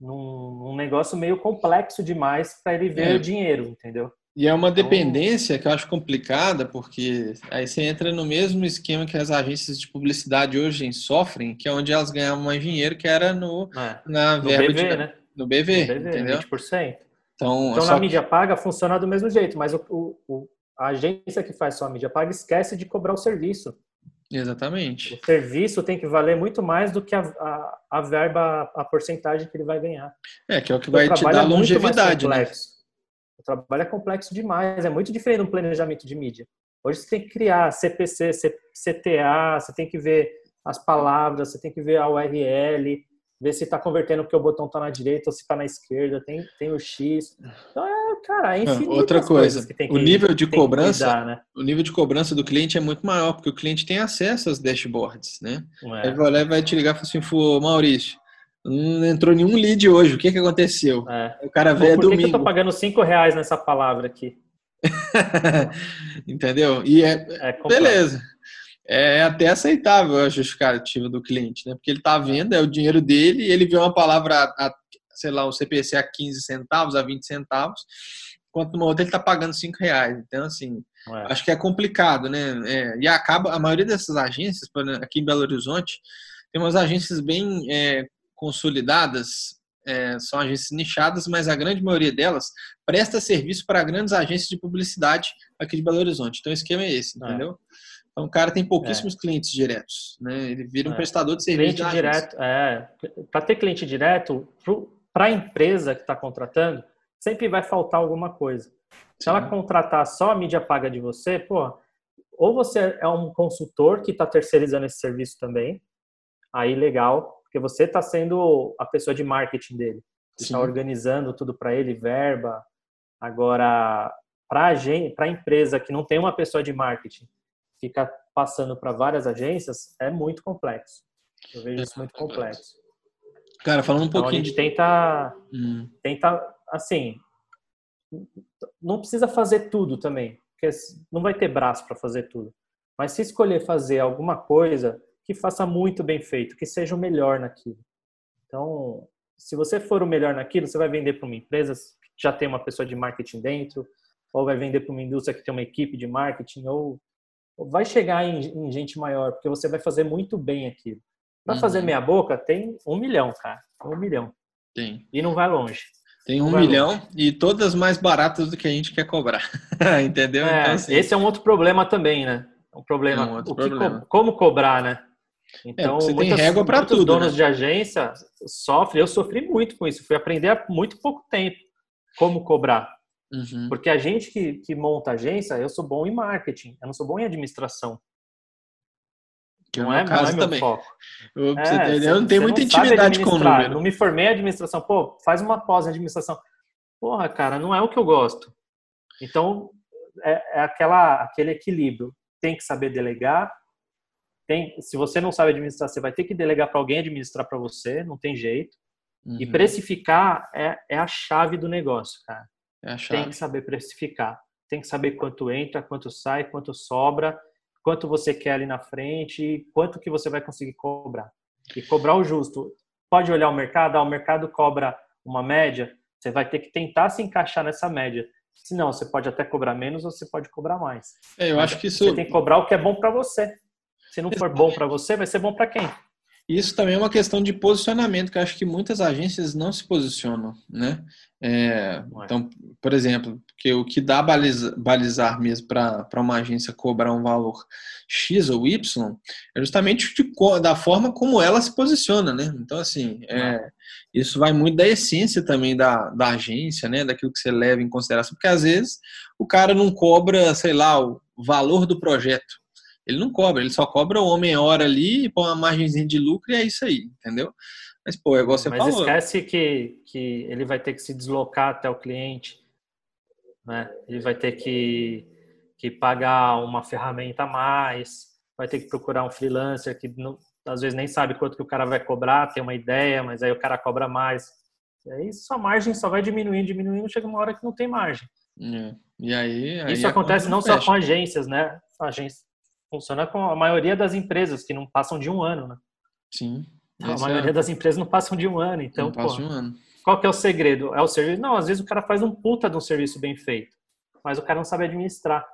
B: num, num negócio meio complexo demais para ele ver é. o dinheiro, entendeu?
A: E é uma então dependência que eu acho complicada, porque aí você entra no mesmo esquema que as agências de publicidade hoje sofrem, que é onde elas ganhavam mais dinheiro, que era no, é. na verba
B: no BV,
A: de,
B: né?
A: no BV, no BV
B: entendeu? 20%. Então, então na mídia paga funciona do mesmo jeito, mas o, o, a agência que faz só a mídia paga esquece de cobrar o serviço.
A: Exatamente.
B: O serviço tem que valer muito mais do que a, a, a verba, a porcentagem que ele vai ganhar.
A: É, que é o que vai te dar é longevidade, né?
B: O trabalho é complexo demais, é muito diferente do planejamento de mídia. Hoje você tem que criar CPC, CTA, você tem que ver as palavras, você tem que ver a URL, ver se está convertendo porque o botão está na direita ou se está na esquerda, tem, tem o X. Então, é, cara, é infinito.
A: Outra coisa, que o nível de cobrança, cuidar, né? o nível de cobrança do cliente é muito maior, porque o cliente tem acesso às dashboards, né? É. Aí vai, vai te ligar e fala assim, Fô, Maurício, não entrou nenhum lead hoje, o que que aconteceu?
B: É.
A: O cara vê Pô,
B: por
A: domingo.
B: Por que eu tô pagando cinco reais nessa palavra aqui?
A: Entendeu? E é, é beleza é até aceitável a justificativa do cliente, né? Porque ele está vendo, é o dinheiro dele, e ele vê uma palavra, a, sei lá, o CPC a 15 centavos, a 20 centavos, enquanto no outro ele está pagando 5 reais. Então, assim, é. acho que é complicado, né? É, e acaba, a maioria dessas agências, aqui em Belo Horizonte, tem umas agências bem é, consolidadas, é, são agências nichadas, mas a grande maioria delas presta serviço para grandes agências de publicidade aqui de Belo Horizonte. Então, o esquema é esse, é. Então, o cara tem pouquíssimos é. clientes diretos, né? Ele vira um é. prestador de serviço.
B: Cliente direto, é. Para ter cliente direto, para a empresa que está contratando, sempre vai faltar alguma coisa. Se ela contratar só a mídia paga de você, pô, ou você é um consultor que está terceirizando esse serviço também, aí legal, porque você está sendo a pessoa de marketing dele, está organizando tudo para ele, verba. Agora, para a empresa que não tem uma pessoa de marketing, fica passando para várias agências, é muito complexo. Eu vejo isso muito complexo.
A: Cara, falando um
B: então,
A: pouquinho.
B: A gente de... tenta, hum. tenta, assim, não precisa fazer tudo também, porque não vai ter braço para fazer tudo. Mas se escolher fazer alguma coisa que faça muito bem feito, que seja o melhor naquilo. Então, se você for o melhor naquilo, você vai vender para uma empresa que já tem uma pessoa de marketing dentro, ou vai vender para uma indústria que tem uma equipe de marketing, ou vai chegar em, em, gente maior, porque você vai fazer muito bem aquilo. Para uhum. fazer meia boca, tem um milhão, cara. Um milhão.
A: Tem.
B: E não vai longe.
A: Tem um milhão e todas mais baratas do que a gente quer cobrar. Entendeu?
B: É, então, assim, esse é um outro problema também, né? Um problema. É um outro problema. Co como cobrar, né?
A: É, então, é, você muitas, tem régua para tudo.
B: donos
A: né?
B: de agência sofrem. Eu sofri muito com isso. Fui aprender há muito pouco tempo como cobrar. Uhum. Porque a gente que, que monta agência, eu sou bom em marketing, eu não sou bom em administração.
A: Que não, é, é caso não é também. Foco. Eu, é, eu não tenho muita não intimidade com o número.
B: Não me formei em administração. Pô, faz uma pós em administração. Porra, cara, não é o que eu gosto. Então, é, é aquela, aquele equilíbrio. Tem que saber delegar. Tem, se você não sabe administrar, você vai ter que delegar para alguém administrar para você. Não tem jeito. Uhum. E precificar é, é a chave do negócio, cara. É tem que saber precificar. Tem que saber quanto entra, quanto sai, quanto sobra quanto você quer ali na frente e quanto que você vai conseguir cobrar. E cobrar o justo. Pode olhar o mercado, ah, o mercado cobra uma média, você vai ter que tentar se encaixar nessa média. Se não, você pode até cobrar menos ou você pode cobrar mais.
A: É, eu Mas acho que isso.
B: Você tem que cobrar o que é bom para você. Se não for bom para você, vai ser bom para quem?
A: Isso também é uma questão de posicionamento, que eu acho que muitas agências não se posicionam, né? É, então, por exemplo, que o que dá baliza, balizar mesmo para uma agência cobrar um valor X ou Y é justamente de, da forma como ela se posiciona, né? Então, assim, é, isso vai muito da essência também da, da agência, né? Daquilo que você leva em consideração, porque às vezes o cara não cobra, sei lá, o valor do projeto ele não cobra, ele só cobra o homem-hora ali, põe uma margenzinha de lucro e é isso aí, entendeu? Mas, pô, é igual você
B: Mas
A: falou.
B: esquece que, que ele vai ter que se deslocar até o cliente, né? Ele vai ter que, que pagar uma ferramenta a mais, vai ter que procurar um freelancer que não, às vezes nem sabe quanto que o cara vai cobrar, tem uma ideia, mas aí o cara cobra mais. E aí sua margem só vai diminuindo, diminuindo, chega uma hora que não tem margem.
A: É. E aí, aí
B: Isso acontece não fecha. só com agências, né? Agências funciona com a maioria das empresas que não passam de um ano, né?
A: Sim.
B: A maioria é... das empresas não passam de um ano, então, não passa
A: de um ano.
B: qual que é o segredo? É o serviço? Não, às vezes o cara faz um puta de um serviço bem feito, mas o cara não sabe administrar.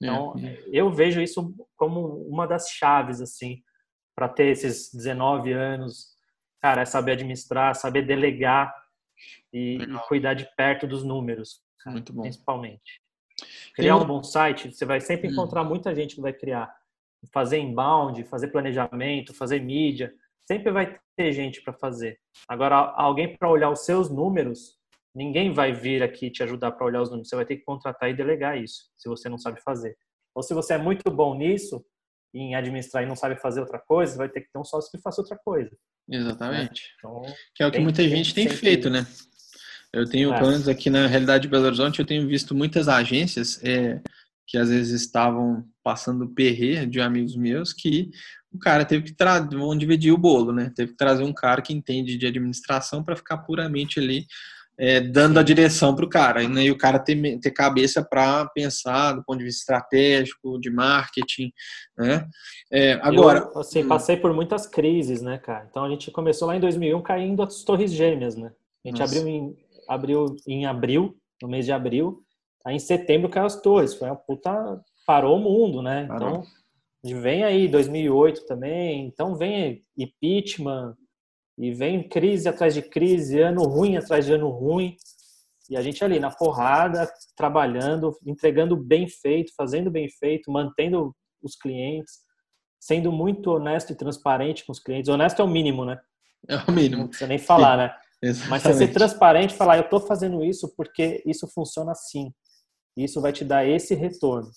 B: Então, é. eu vejo isso como uma das chaves, assim, para ter esses 19 anos, cara, é saber administrar, saber delegar e, e cuidar de perto dos números, cara, Muito bom. principalmente. Criar um bom site, você vai sempre hum. encontrar muita gente que vai criar. Fazer inbound, fazer planejamento, fazer mídia, sempre vai ter gente para fazer. Agora, alguém para olhar os seus números, ninguém vai vir aqui te ajudar para olhar os números. Você vai ter que contratar e delegar isso, se você não sabe fazer. Ou se você é muito bom nisso, em administrar e não sabe fazer outra coisa, vai ter que ter um sócio que faça outra coisa.
A: Exatamente. Né? Então, que é o que muita gente tem feito, né? Eu tenho, é. pelo menos aqui na realidade de Belo Horizonte, eu tenho visto muitas agências é, que às vezes estavam passando perre de amigos meus que o cara teve que trazer, vão dividir o bolo, né? Teve que trazer um cara que entende de administração para ficar puramente ali é, dando a direção para o cara. Né? E o cara ter, ter cabeça para pensar do ponto de vista estratégico, de marketing, né? É, agora...
B: Eu, assim, hum. passei por muitas crises, né, cara? Então, a gente começou lá em 2001 caindo as torres gêmeas, né? A gente Nossa. abriu em abriu em abril, no mês de abril. Aí em setembro caiu as torres. Foi uma puta. Parou o mundo, né? Então, vem aí 2008 também. Então, vem impeachment. E vem crise atrás de crise, ano ruim atrás de ano ruim. E a gente ali na porrada, trabalhando, entregando bem feito, fazendo bem feito, mantendo os clientes, sendo muito honesto e transparente com os clientes. Honesto é o mínimo, né?
A: É o mínimo.
B: Não precisa nem falar, né? Exatamente. Mas você ser transparente e falar, eu estou fazendo isso porque isso funciona assim. Isso vai te dar esse retorno.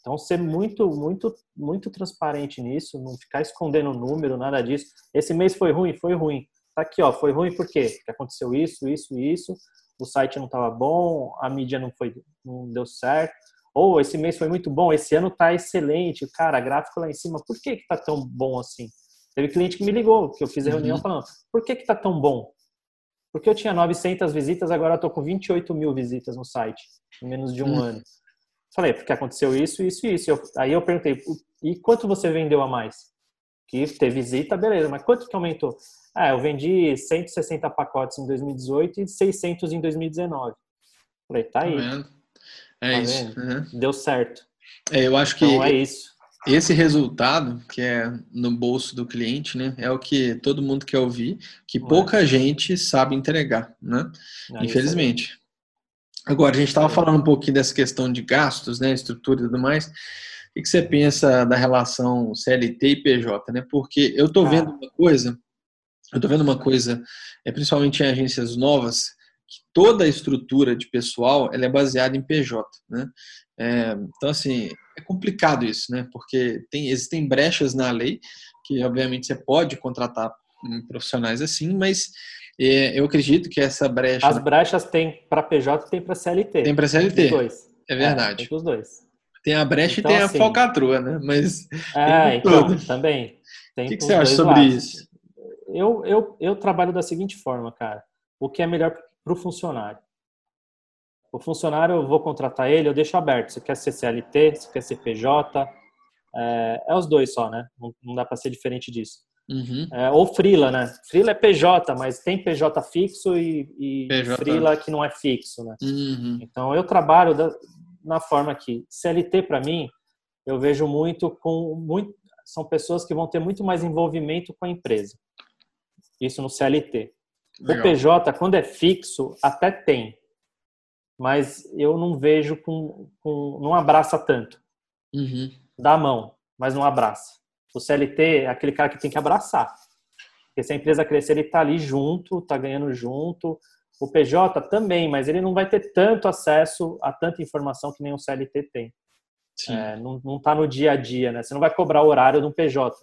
B: Então, ser muito, muito, muito transparente nisso, não ficar escondendo número, nada disso. Esse mês foi ruim? Foi ruim. Tá aqui, ó, foi ruim por quê? Porque aconteceu isso, isso, isso. O site não estava bom, a mídia não foi, não deu certo. Ou esse mês foi muito bom, esse ano tá excelente. Cara, gráfico lá em cima, por que que tá tão bom assim? Teve cliente que me ligou, que eu fiz a reunião uhum. falando, por que que tá tão bom? Porque eu tinha 900 visitas, agora eu tô com 28 mil visitas no site, em menos de um uhum. ano. Falei, porque aconteceu isso, isso e isso. Eu, aí eu perguntei, e quanto você vendeu a mais? Que ter visita, beleza, mas quanto que aumentou? Ah, eu vendi 160 pacotes em 2018 e 600 em 2019. Falei, tá aí. Tá
A: é tá isso. Uhum.
B: Deu certo.
A: É, eu acho que
B: então, é isso.
A: Esse resultado, que é no bolso do cliente, né, é o que todo mundo quer ouvir, que é. pouca gente sabe entregar, né? É Infelizmente. Agora, a gente estava falando um pouquinho dessa questão de gastos, né, estrutura e tudo mais. O que você pensa da relação CLT e PJ, né? Porque eu estou vendo uma coisa, eu estou vendo uma coisa, é, principalmente em agências novas, que toda a estrutura de pessoal ela é baseada em PJ, né? É, então, assim, é complicado isso, né? Porque tem, existem brechas na lei, que obviamente você pode contratar profissionais assim, mas é, eu acredito que essa brecha.
B: As brechas tem para PJ e tem para CLT.
A: Tem para CLT. Tem dois. É verdade.
B: É, tem os dois.
A: Tem a brecha então, e tem assim, a falcatrua, né? Mas.
B: É, então, também.
A: o que, que você acha sobre lados. isso?
B: Eu, eu, eu trabalho da seguinte forma, cara. O que é melhor para o funcionário? O funcionário, eu vou contratar ele, eu deixo aberto. Você quer ser CLT, você quer ser PJ. É, é os dois só, né? Não, não dá para ser diferente disso. Uhum. É, ou Frila, né? Frila é PJ, mas tem PJ fixo e, e PJ. Frila que não é fixo, né? Uhum. Então eu trabalho da, na forma que CLT para mim eu vejo muito com muito são pessoas que vão ter muito mais envolvimento com a empresa. Isso no CLT. Legal. O PJ quando é fixo até tem, mas eu não vejo com, com não abraça tanto. Uhum. Dá a mão, mas não abraça. O CLT é aquele cara que tem que abraçar. Porque se a empresa crescer, ele está ali junto, está ganhando junto. O PJ também, mas ele não vai ter tanto acesso a tanta informação que nem o CLT tem. É, não está no dia a dia, né? Você não vai cobrar horário no PJ.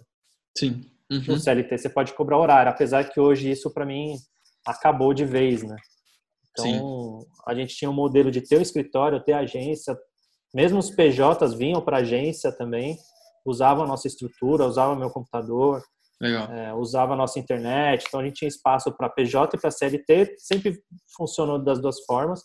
A: Sim.
B: Uhum. No CLT você pode cobrar horário, apesar que hoje isso para mim acabou de vez, né? Então, Sim. a gente tinha um modelo de ter o escritório, ter agência, mesmo os PJs vinham para agência também, usava a nossa estrutura, usava meu computador, é, usava a nossa internet. Então a gente tinha espaço para PJ e para CLT, sempre funcionou das duas formas.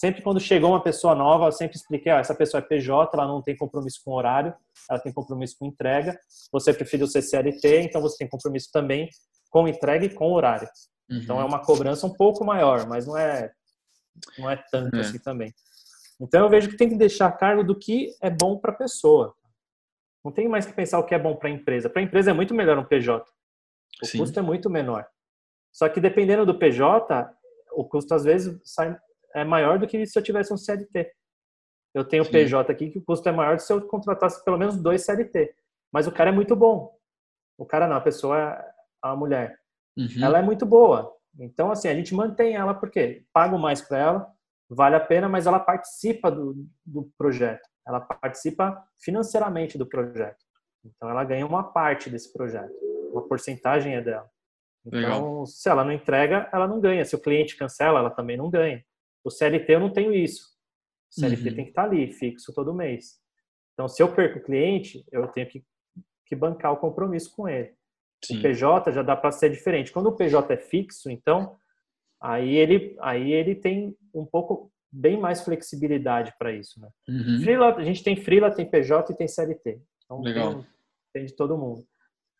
B: Sempre quando chegou uma pessoa nova, eu sempre expliquei: essa pessoa é PJ, ela não tem compromisso com horário, ela tem compromisso com entrega. Você prefere ser CLT, então você tem compromisso também com entrega e com horário. Uhum. Então é uma cobrança um pouco maior, mas não é não é tanto é. assim também. Então eu vejo que tem que deixar a cargo do que é bom para a pessoa. Não tem mais que pensar o que é bom para a empresa. Para a empresa é muito melhor um PJ. O Sim. custo é muito menor. Só que dependendo do PJ, o custo às vezes sai, é maior do que se eu tivesse um CLT. Eu tenho Sim. PJ aqui que o custo é maior do que se eu contratasse pelo menos dois CLT. Mas o cara é muito bom. O cara não, a pessoa, é a mulher. Uhum. Ela é muito boa. Então, assim, a gente mantém ela porque pago mais para ela, vale a pena, mas ela participa do, do projeto ela participa financeiramente do projeto. Então, ela ganha uma parte desse projeto. Uma porcentagem é dela. Então, Legal. se ela não entrega, ela não ganha. Se o cliente cancela, ela também não ganha. O CLT eu não tenho isso. O CLT uhum. tem que estar ali, fixo todo mês. Então, se eu perco o cliente, eu tenho que, que bancar o compromisso com ele. Sim. O PJ já dá para ser diferente. Quando o PJ é fixo, então, aí ele, aí ele tem um pouco bem mais flexibilidade para isso, né? Uhum. Freela, a gente tem freela, tem PJ e tem CLT. Então
A: Legal. Tem,
B: tem de todo mundo.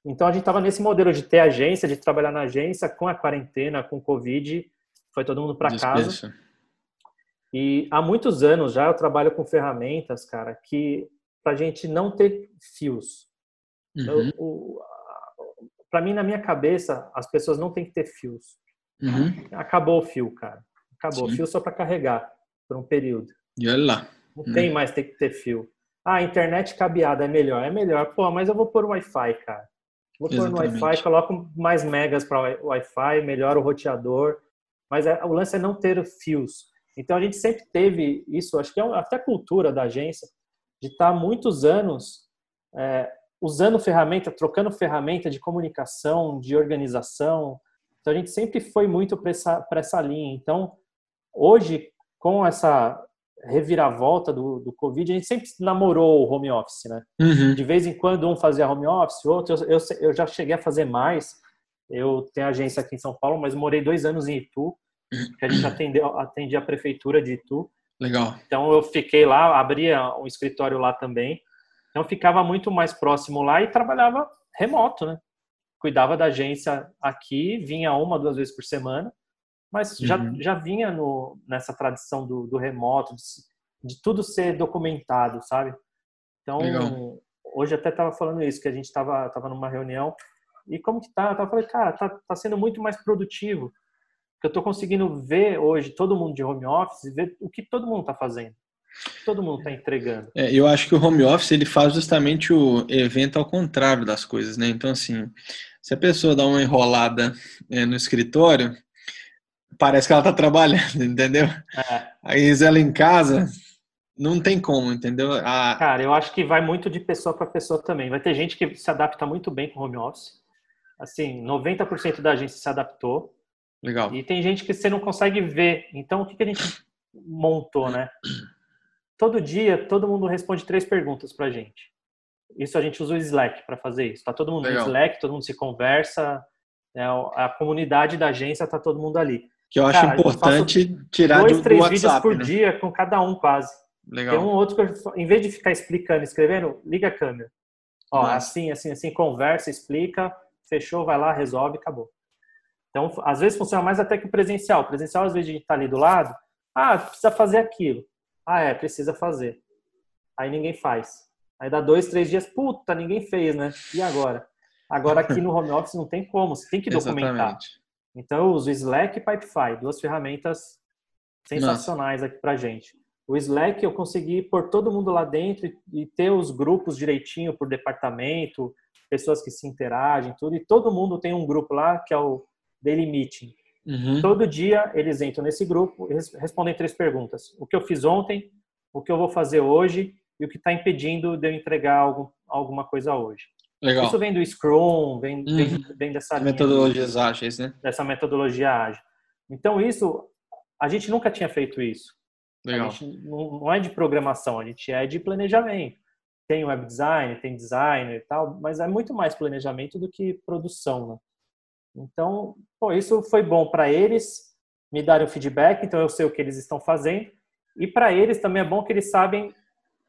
B: Então a gente estava nesse modelo de ter agência, de trabalhar na agência com a quarentena, com o Covid, foi todo mundo para casa. E há muitos anos já eu trabalho com ferramentas, cara, que para a gente não ter fios. Uhum. Para mim, na minha cabeça, as pessoas não têm que ter fios. Uhum. Acabou o fio, cara. Acabou. Sim. Fio só para carregar por um período.
A: E olha lá.
B: Não hum. tem mais tem que ter fio. Ah, internet cabeada é melhor. É melhor. Pô, mas eu vou pôr Wi-Fi, cara. Vou pôr no Wi-Fi, coloco mais megas para o Wi-Fi, melhora o roteador, mas é, o lance é não ter fios. Então a gente sempre teve isso, acho que é até cultura da agência, de estar muitos anos é, usando ferramenta, trocando ferramenta de comunicação, de organização. Então a gente sempre foi muito para essa, essa linha. Então hoje, com essa reviravolta do, do Covid, a gente sempre namorou o home office, né? Uhum. De vez em quando um fazia home office, outro. Eu, eu, eu, já cheguei a fazer mais. Eu tenho agência aqui em São Paulo, mas morei dois anos em Itu, que a gente atendeu, atendia a prefeitura de Itu.
A: Legal.
B: Então eu fiquei lá, abria um escritório lá também. Então ficava muito mais próximo lá e trabalhava remoto, né? Cuidava da agência aqui, vinha uma, duas vezes por semana mas já, uhum. já vinha no, nessa tradição do, do remoto, de, de, tudo ser documentado, sabe? Então, Legal. hoje até estava falando isso, que a gente estava tava numa reunião, e como que tá? Eu tava falando, cara, tá, tá sendo muito mais produtivo, porque eu estou conseguindo ver hoje todo mundo de home office e ver o que todo mundo está fazendo. Todo mundo está entregando.
A: É, eu acho que o home office ele faz justamente o evento ao contrário das coisas, né? Então, assim, se a pessoa dá uma enrolada é, no escritório, parece que ela tá trabalhando, entendeu? É. Aí ela em casa, não tem como, entendeu?
B: A... Cara, eu acho que vai muito de pessoa para pessoa também. Vai ter gente que se adapta muito bem com home office. Assim, 90% da gente se adaptou.
A: Legal.
B: E tem gente que você não consegue ver. Então, o que, que a gente montou, né? Todo dia, todo mundo responde três perguntas pra gente. Isso a gente usa o Slack para fazer isso. Tá todo mundo Legal. no Slack, todo mundo se conversa. É, a comunidade da agência tá todo mundo ali.
A: Que eu acho Cara, importante eu tirar
B: dois,
A: do,
B: três
A: do
B: WhatsApp, vídeos por né? dia com cada um quase.
A: Legal.
B: Tem um outro que, eu, em vez de ficar explicando, escrevendo, liga a câmera. Ó, Nossa. assim, assim, assim, conversa, explica, fechou, vai lá, resolve, acabou. Então, às vezes funciona mais até que o presencial. O presencial, às vezes, a gente tá ali do lado, ah, precisa fazer aquilo. Ah, é, precisa fazer. Aí ninguém faz. Aí dá dois, três dias, puta, ninguém fez, né? E agora? Agora aqui no home office não tem como, você tem que documentar. Exatamente. Então eu uso Slack e Pipefy, duas ferramentas sensacionais Nossa. aqui pra gente. O Slack eu consegui pôr todo mundo lá dentro e ter os grupos direitinho por departamento, pessoas que se interagem, tudo, e todo mundo tem um grupo lá que é o Daily Meeting. Uhum. Todo dia eles entram nesse grupo e respondem três perguntas: o que eu fiz ontem, o que eu vou fazer hoje e o que está impedindo de eu entregar algum, alguma coisa hoje.
A: Legal.
B: Isso vem do Scrum, vem, uhum. vem, vem dessa
A: metodologias ágeis, né?
B: Dessa metodologia ágil. Então isso, a gente nunca tinha feito isso.
A: Legal.
B: A gente não é de programação, a gente é de planejamento. Tem web design, tem designer e tal, mas é muito mais planejamento do que produção, né? Então, pô, isso foi bom para eles me darem o feedback, então eu sei o que eles estão fazendo. E para eles também é bom que eles sabem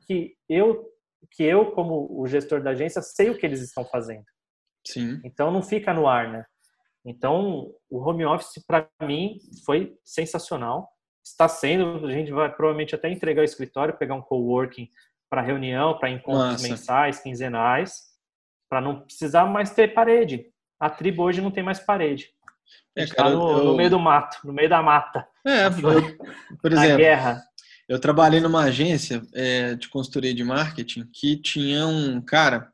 B: que eu que eu, como o gestor da agência, sei o que eles estão fazendo.
A: Sim.
B: Então não fica no ar, né? Então o home office para mim foi sensacional. Está sendo, a gente vai provavelmente até entregar o escritório, pegar um coworking para reunião, para encontros Nossa. mensais, quinzenais, para não precisar mais ter parede. A tribo hoje não tem mais parede. É, cara, tá no, eu... no, meio do mato, no meio da mata.
A: É, por exemplo, guerra. Eu trabalhei numa agência é, de consultoria de marketing que tinha um cara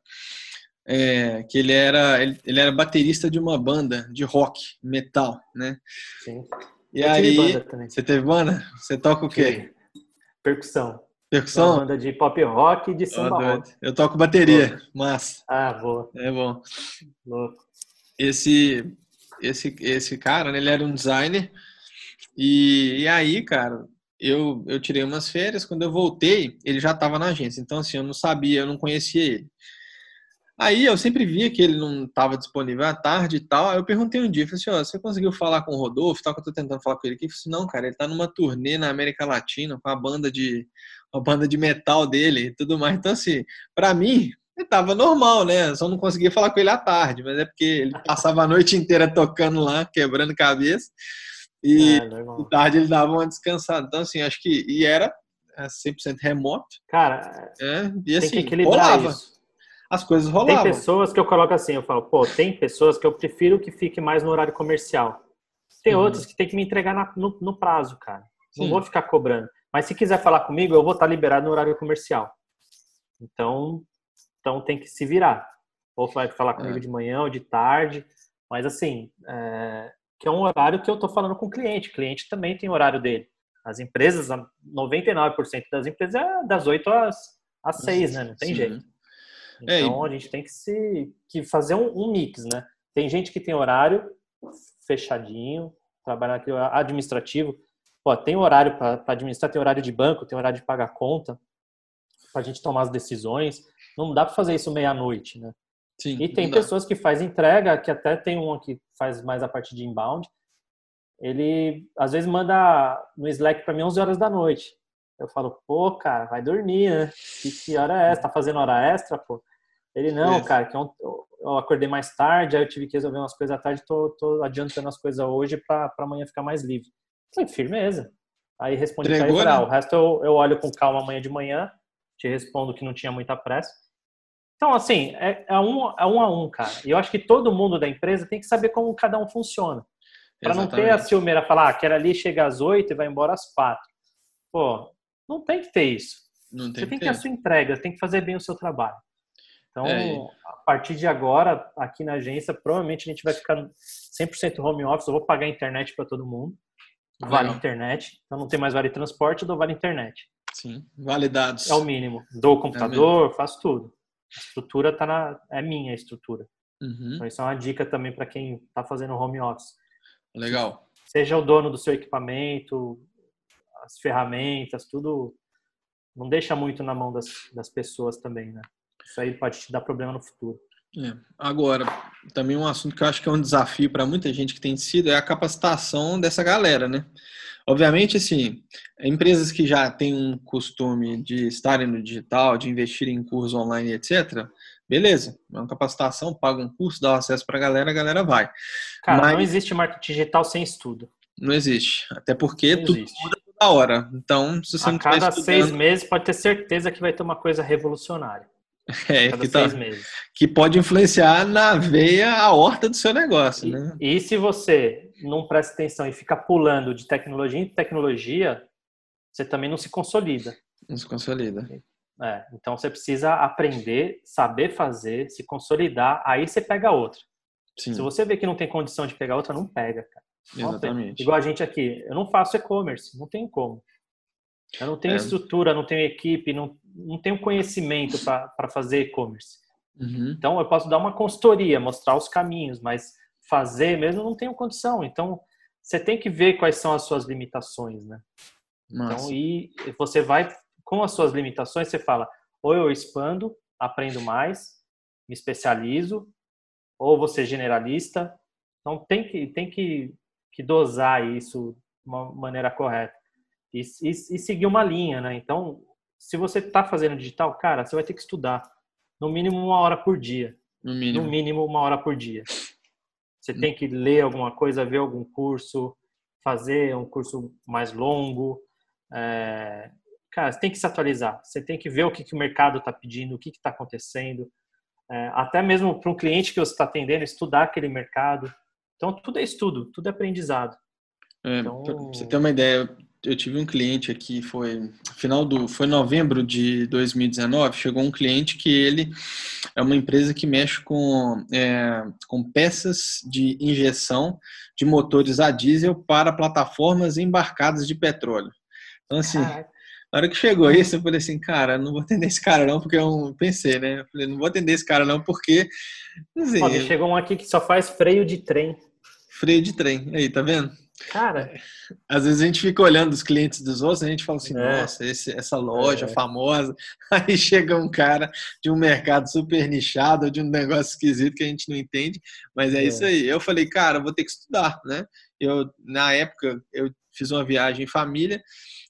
A: é, que ele era ele, ele, era baterista de uma banda de rock, metal, né?
B: Sim.
A: E Eu aí, você teve banda? Você toca o quê?
B: Percussão.
A: Percussão?
B: Uma banda de pop rock e de samba oh, rock.
A: Eu toco bateria, mas
B: Ah, boa.
A: É bom.
B: Louco.
A: Esse esse esse cara, né, ele era um designer e, e aí, cara, eu, eu tirei umas férias, quando eu voltei, ele já estava na agência. Então, assim, eu não sabia, eu não conhecia ele. Aí eu sempre via que ele não estava disponível à tarde e tal. Aí eu perguntei um dia, falei assim, ó, você conseguiu falar com o Rodolfo? Tal, que eu tô tentando falar com ele aqui. Eu falei assim, não, cara, ele tá numa turnê na América Latina com a banda de a banda de metal dele e tudo mais. Então, assim, para mim, ele tava normal, né? Só não conseguia falar com ele à tarde, mas é porque ele passava a noite inteira tocando lá, quebrando cabeça. E é, tarde ele dava uma descansada. Então, assim, acho que. E era 100% é, remoto.
B: Cara,
A: é, e assim, rolava. Isso. As coisas rolavam.
B: Tem pessoas que eu coloco assim, eu falo, pô, tem pessoas que eu prefiro que fique mais no horário comercial. Tem uhum. outras que tem que me entregar na, no, no, prazo, cara. Não Sim. vou ficar cobrando. Mas se quiser falar comigo, eu vou estar liberado no horário comercial. Então, então tem que se virar. Ou vai falar comigo é. de manhã ou de tarde. Mas assim, é, que é um horário que eu estou falando com o cliente. O cliente também tem horário dele. As empresas, 99% das empresas é das 8 às, às 6, né? Não tem Sim. jeito. É, então é, a gente tem que se que fazer um, um, mix, né? Tem gente que tem horário fechadinho, trabalhar naquele administrativo. Pô, tem horário para administrar, tem horário de banco, tem horário de pagar conta, para a gente tomar as decisões. Não dá para fazer isso meia-noite, né? Sim, e tem pessoas que faz entrega, que até tem um que faz mais a parte de inbound. Ele às vezes manda no Slack para mim 11 horas da noite. Eu falo, pô, cara, vai dormir, né? Que, que hora é essa? Tá fazendo hora extra, pô? Ele, não, cara, que eu, eu, acordei mais tarde, aí eu tive que resolver umas coisas à tarde, tô, tô adiantando as coisas hoje para amanhã ficar mais livre. falei, firmeza. Aí respondi pra ele, ah, o resto eu, eu olho com calma amanhã de manhã, te respondo que não tinha muita pressa. Então, assim, é, é, um, é um a um, cara. E eu acho que todo mundo da empresa tem que saber como cada um funciona. Para não ter a ciumeira falar, ah, quero ali chegar às oito e vai embora às quatro. Pô, não tem que ter isso. Não tem Você tem que ter a sua entrega, tem que fazer bem o seu trabalho. Então, é. a partir de agora, aqui na agência, provavelmente a gente vai ficar 100% home office. Eu vou pagar a internet para todo mundo. Vale internet. Então, não tem mais vale transporte, eu dou vale internet.
A: Sim, vale dados.
B: É o mínimo. Dou o computador, é faço tudo. A estrutura tá na, é minha estrutura. Uhum. Então, isso é uma dica também para quem está fazendo home office.
A: Legal.
B: Seja o dono do seu equipamento, as ferramentas, tudo. Não deixa muito na mão das, das pessoas também, né? Isso aí pode te dar problema no futuro.
A: É. Agora, também um assunto que eu acho que é um desafio para muita gente que tem sido é a capacitação dessa galera, né? Obviamente, assim, empresas que já têm um costume de estarem no digital, de investir em cursos online, etc., beleza, é uma capacitação, paga um curso, dá acesso para a galera, a galera vai.
B: Cara, Mas, não existe marketing digital sem estudo.
A: Não existe. Até porque não tudo existe. muda toda hora. Então,
B: se você a não cada estudando... seis meses, pode ter certeza que vai ter uma coisa revolucionária.
A: É, que, tá, que, pode influenciar na veia a horta do seu negócio,
B: e,
A: né?
B: E se você não presta atenção e fica pulando de tecnologia em tecnologia, você também não se consolida.
A: Não se consolida.
B: É, então você precisa aprender, saber fazer, se consolidar, aí você pega outra. Sim. Se você vê que não tem condição de pegar outra, não pega, cara.
A: Exatamente.
B: Igual a gente aqui, eu não faço e-commerce, não tem como. Eu não tenho é. estrutura, não tenho equipe, não, não tenho conhecimento para fazer e-commerce. Uhum. Então, eu posso dar uma consultoria, mostrar os caminhos, mas fazer mesmo não tenho condição. Então, você tem que ver quais são as suas limitações, né? Então, e você vai com as suas limitações, você fala, ou eu expando, aprendo mais, me especializo, ou você generalista. Então, tem que, tem que, que dosar isso de uma maneira correta e, e, e seguir uma linha, né? Então, se você está fazendo digital, cara, você vai ter que estudar no mínimo uma hora por dia.
A: No mínimo.
B: No mínimo uma hora por dia. Você tem que ler alguma coisa, ver algum curso, fazer um curso mais longo. É... Cara, você tem que se atualizar. Você tem que ver o que, que o mercado está pedindo, o que está acontecendo. É, até mesmo para um cliente que você está atendendo, estudar aquele mercado. Então, tudo é estudo, tudo é aprendizado.
A: É, então... Pra você ter uma ideia, eu tive um cliente aqui, foi final do, foi novembro de 2019, chegou um cliente que ele é uma empresa que mexe com, é, com peças de injeção de motores a diesel para plataformas embarcadas de petróleo. Então, assim, Caraca. na hora que chegou isso, eu falei assim, cara, não vou atender esse cara não, porque eu pensei, né? Eu falei, não vou atender esse cara não, porque...
B: Assim, Ó, chegou um aqui que só faz freio de trem.
A: Freio de trem, aí, tá vendo?
B: Cara,
A: às vezes a gente fica olhando os clientes dos outros, a gente fala assim, é. nossa, esse, essa loja é. famosa. Aí chega um cara de um mercado super nichado, de um negócio esquisito que a gente não entende, mas é, é. isso aí. Eu falei, cara, vou ter que estudar, né? Eu, na época, eu fiz uma viagem em família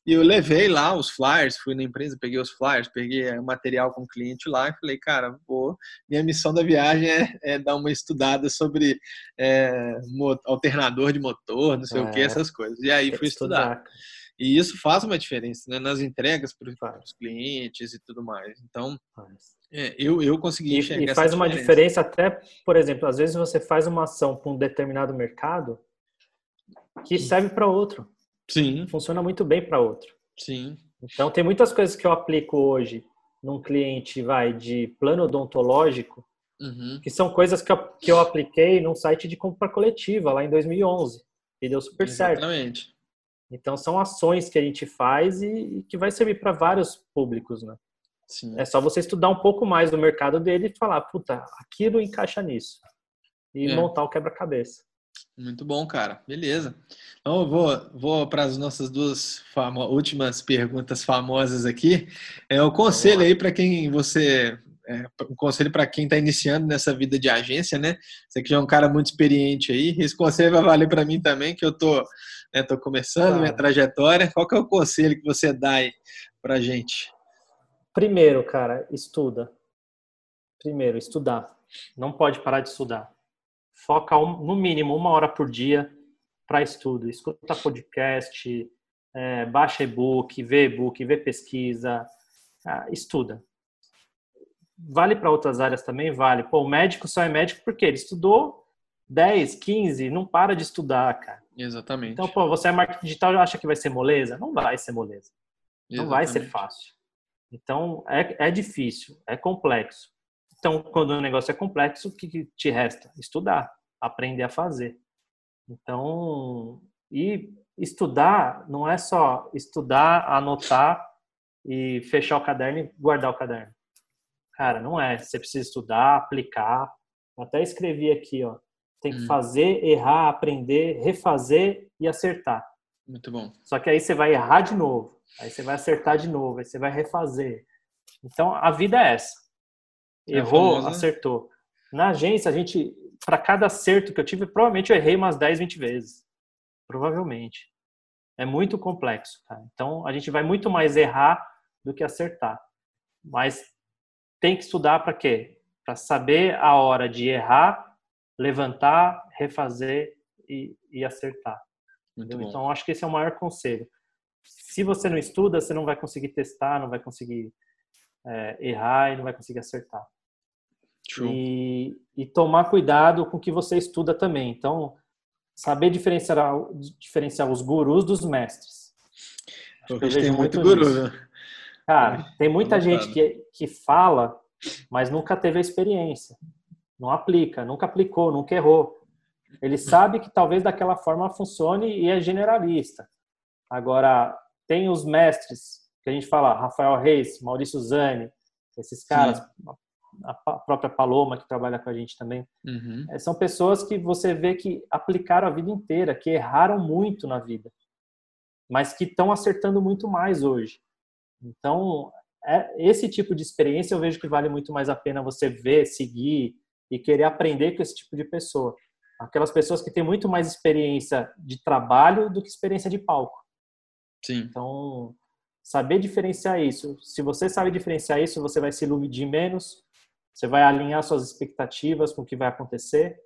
A: e eu levei lá os flyers, fui na empresa, peguei os flyers, peguei o material com o cliente lá e falei, cara, vou, minha missão da viagem é, é dar uma estudada sobre é, alternador de motor, não sei é, o que, essas coisas. E aí fui estudar. estudar. E isso faz uma diferença né, nas entregas para os clientes e tudo mais. Então, é, eu, eu consegui
B: enxergar E, e faz uma diferença até, por exemplo, às vezes você faz uma ação para um determinado mercado que serve para outro.
A: Sim.
B: Funciona muito bem para outro.
A: Sim.
B: Então, tem muitas coisas que eu aplico hoje num cliente vai de plano odontológico Uhum. Que são coisas que eu, que eu apliquei num site de compra coletiva lá em 2011 e deu super Exatamente. certo. Exatamente. Então são ações que a gente faz e, e que vai servir para vários públicos, né? Sim. É só você estudar um pouco mais do mercado dele e falar, puta, aquilo encaixa nisso. E é. montar o quebra-cabeça.
A: Muito bom, cara. Beleza. Então eu vou, vou para as nossas duas últimas perguntas famosas aqui. É o conselho aí para quem você é, um conselho para quem está iniciando nessa vida de agência, né? Você que já é um cara muito experiente aí, esse conselho vai valer para mim também, que eu tô, né, tô começando claro. minha trajetória. Qual que é o conselho que você dá aí para gente?
B: Primeiro, cara, estuda. Primeiro, estudar. Não pode parar de estudar. Foca um, no mínimo uma hora por dia para estudo. Escuta podcast, é, baixa e-book, vê e-book, vê pesquisa, ah, estuda vale para outras áreas também? Vale. Pô, o médico só é médico porque ele estudou 10, 15, não para de estudar, cara.
A: Exatamente.
B: Então, pô, você é marketing digital e acha que vai ser moleza? Não vai ser moleza. Não Exatamente. vai ser fácil. Então, é, é difícil, é complexo. Então, quando o negócio é complexo, o que te resta? Estudar, aprender a fazer. Então, e estudar não é só estudar, anotar e fechar o caderno e guardar o caderno. Cara, não é. Você precisa estudar, aplicar. Eu até escrevi aqui, ó. Tem que hum. fazer, errar, aprender, refazer e acertar.
A: Muito bom.
B: Só que aí você vai errar de novo. Aí você vai acertar de novo. Aí você vai refazer. Então, a vida é essa. É Errou, famosa... acertou. Na agência, a gente, para cada acerto que eu tive, provavelmente eu errei umas 10, 20 vezes. Provavelmente. É muito complexo, cara. Então, a gente vai muito mais errar do que acertar. Mas tem que estudar para quê? Para saber a hora de errar, levantar, refazer e, e acertar. Então, acho que esse é o maior conselho. Se você não estuda, você não vai conseguir testar, não vai conseguir é, errar e não vai conseguir acertar. E, e, tomar cuidado com o que você estuda também. Então, saber diferenciar, diferenciar os gurus dos mestres.
A: Acho que eu vejo muito, muito guru, né?
B: Cara, tem muita gente que, que fala, mas nunca teve a experiência. Não aplica, nunca aplicou, nunca errou. Ele sabe que talvez daquela forma funcione e é generalista. Agora, tem os mestres, que a gente fala, Rafael Reis, Maurício Zani, esses caras, Sim. A própria Paloma, que trabalha com a gente também. Uhum. É, são pessoas que você vê que aplicaram a vida inteira, que erraram muito na vida, mas que estão acertando muito mais hoje. Então, é, esse tipo de experiência eu vejo que vale muito mais a pena você ver, seguir e querer aprender com esse tipo de pessoa. Aquelas pessoas que têm muito mais experiência de trabalho do que experiência de palco.
A: Sim.
B: Então, saber diferenciar isso. Se você sabe diferenciar isso, você vai se iludir menos, você vai alinhar suas expectativas com o que vai acontecer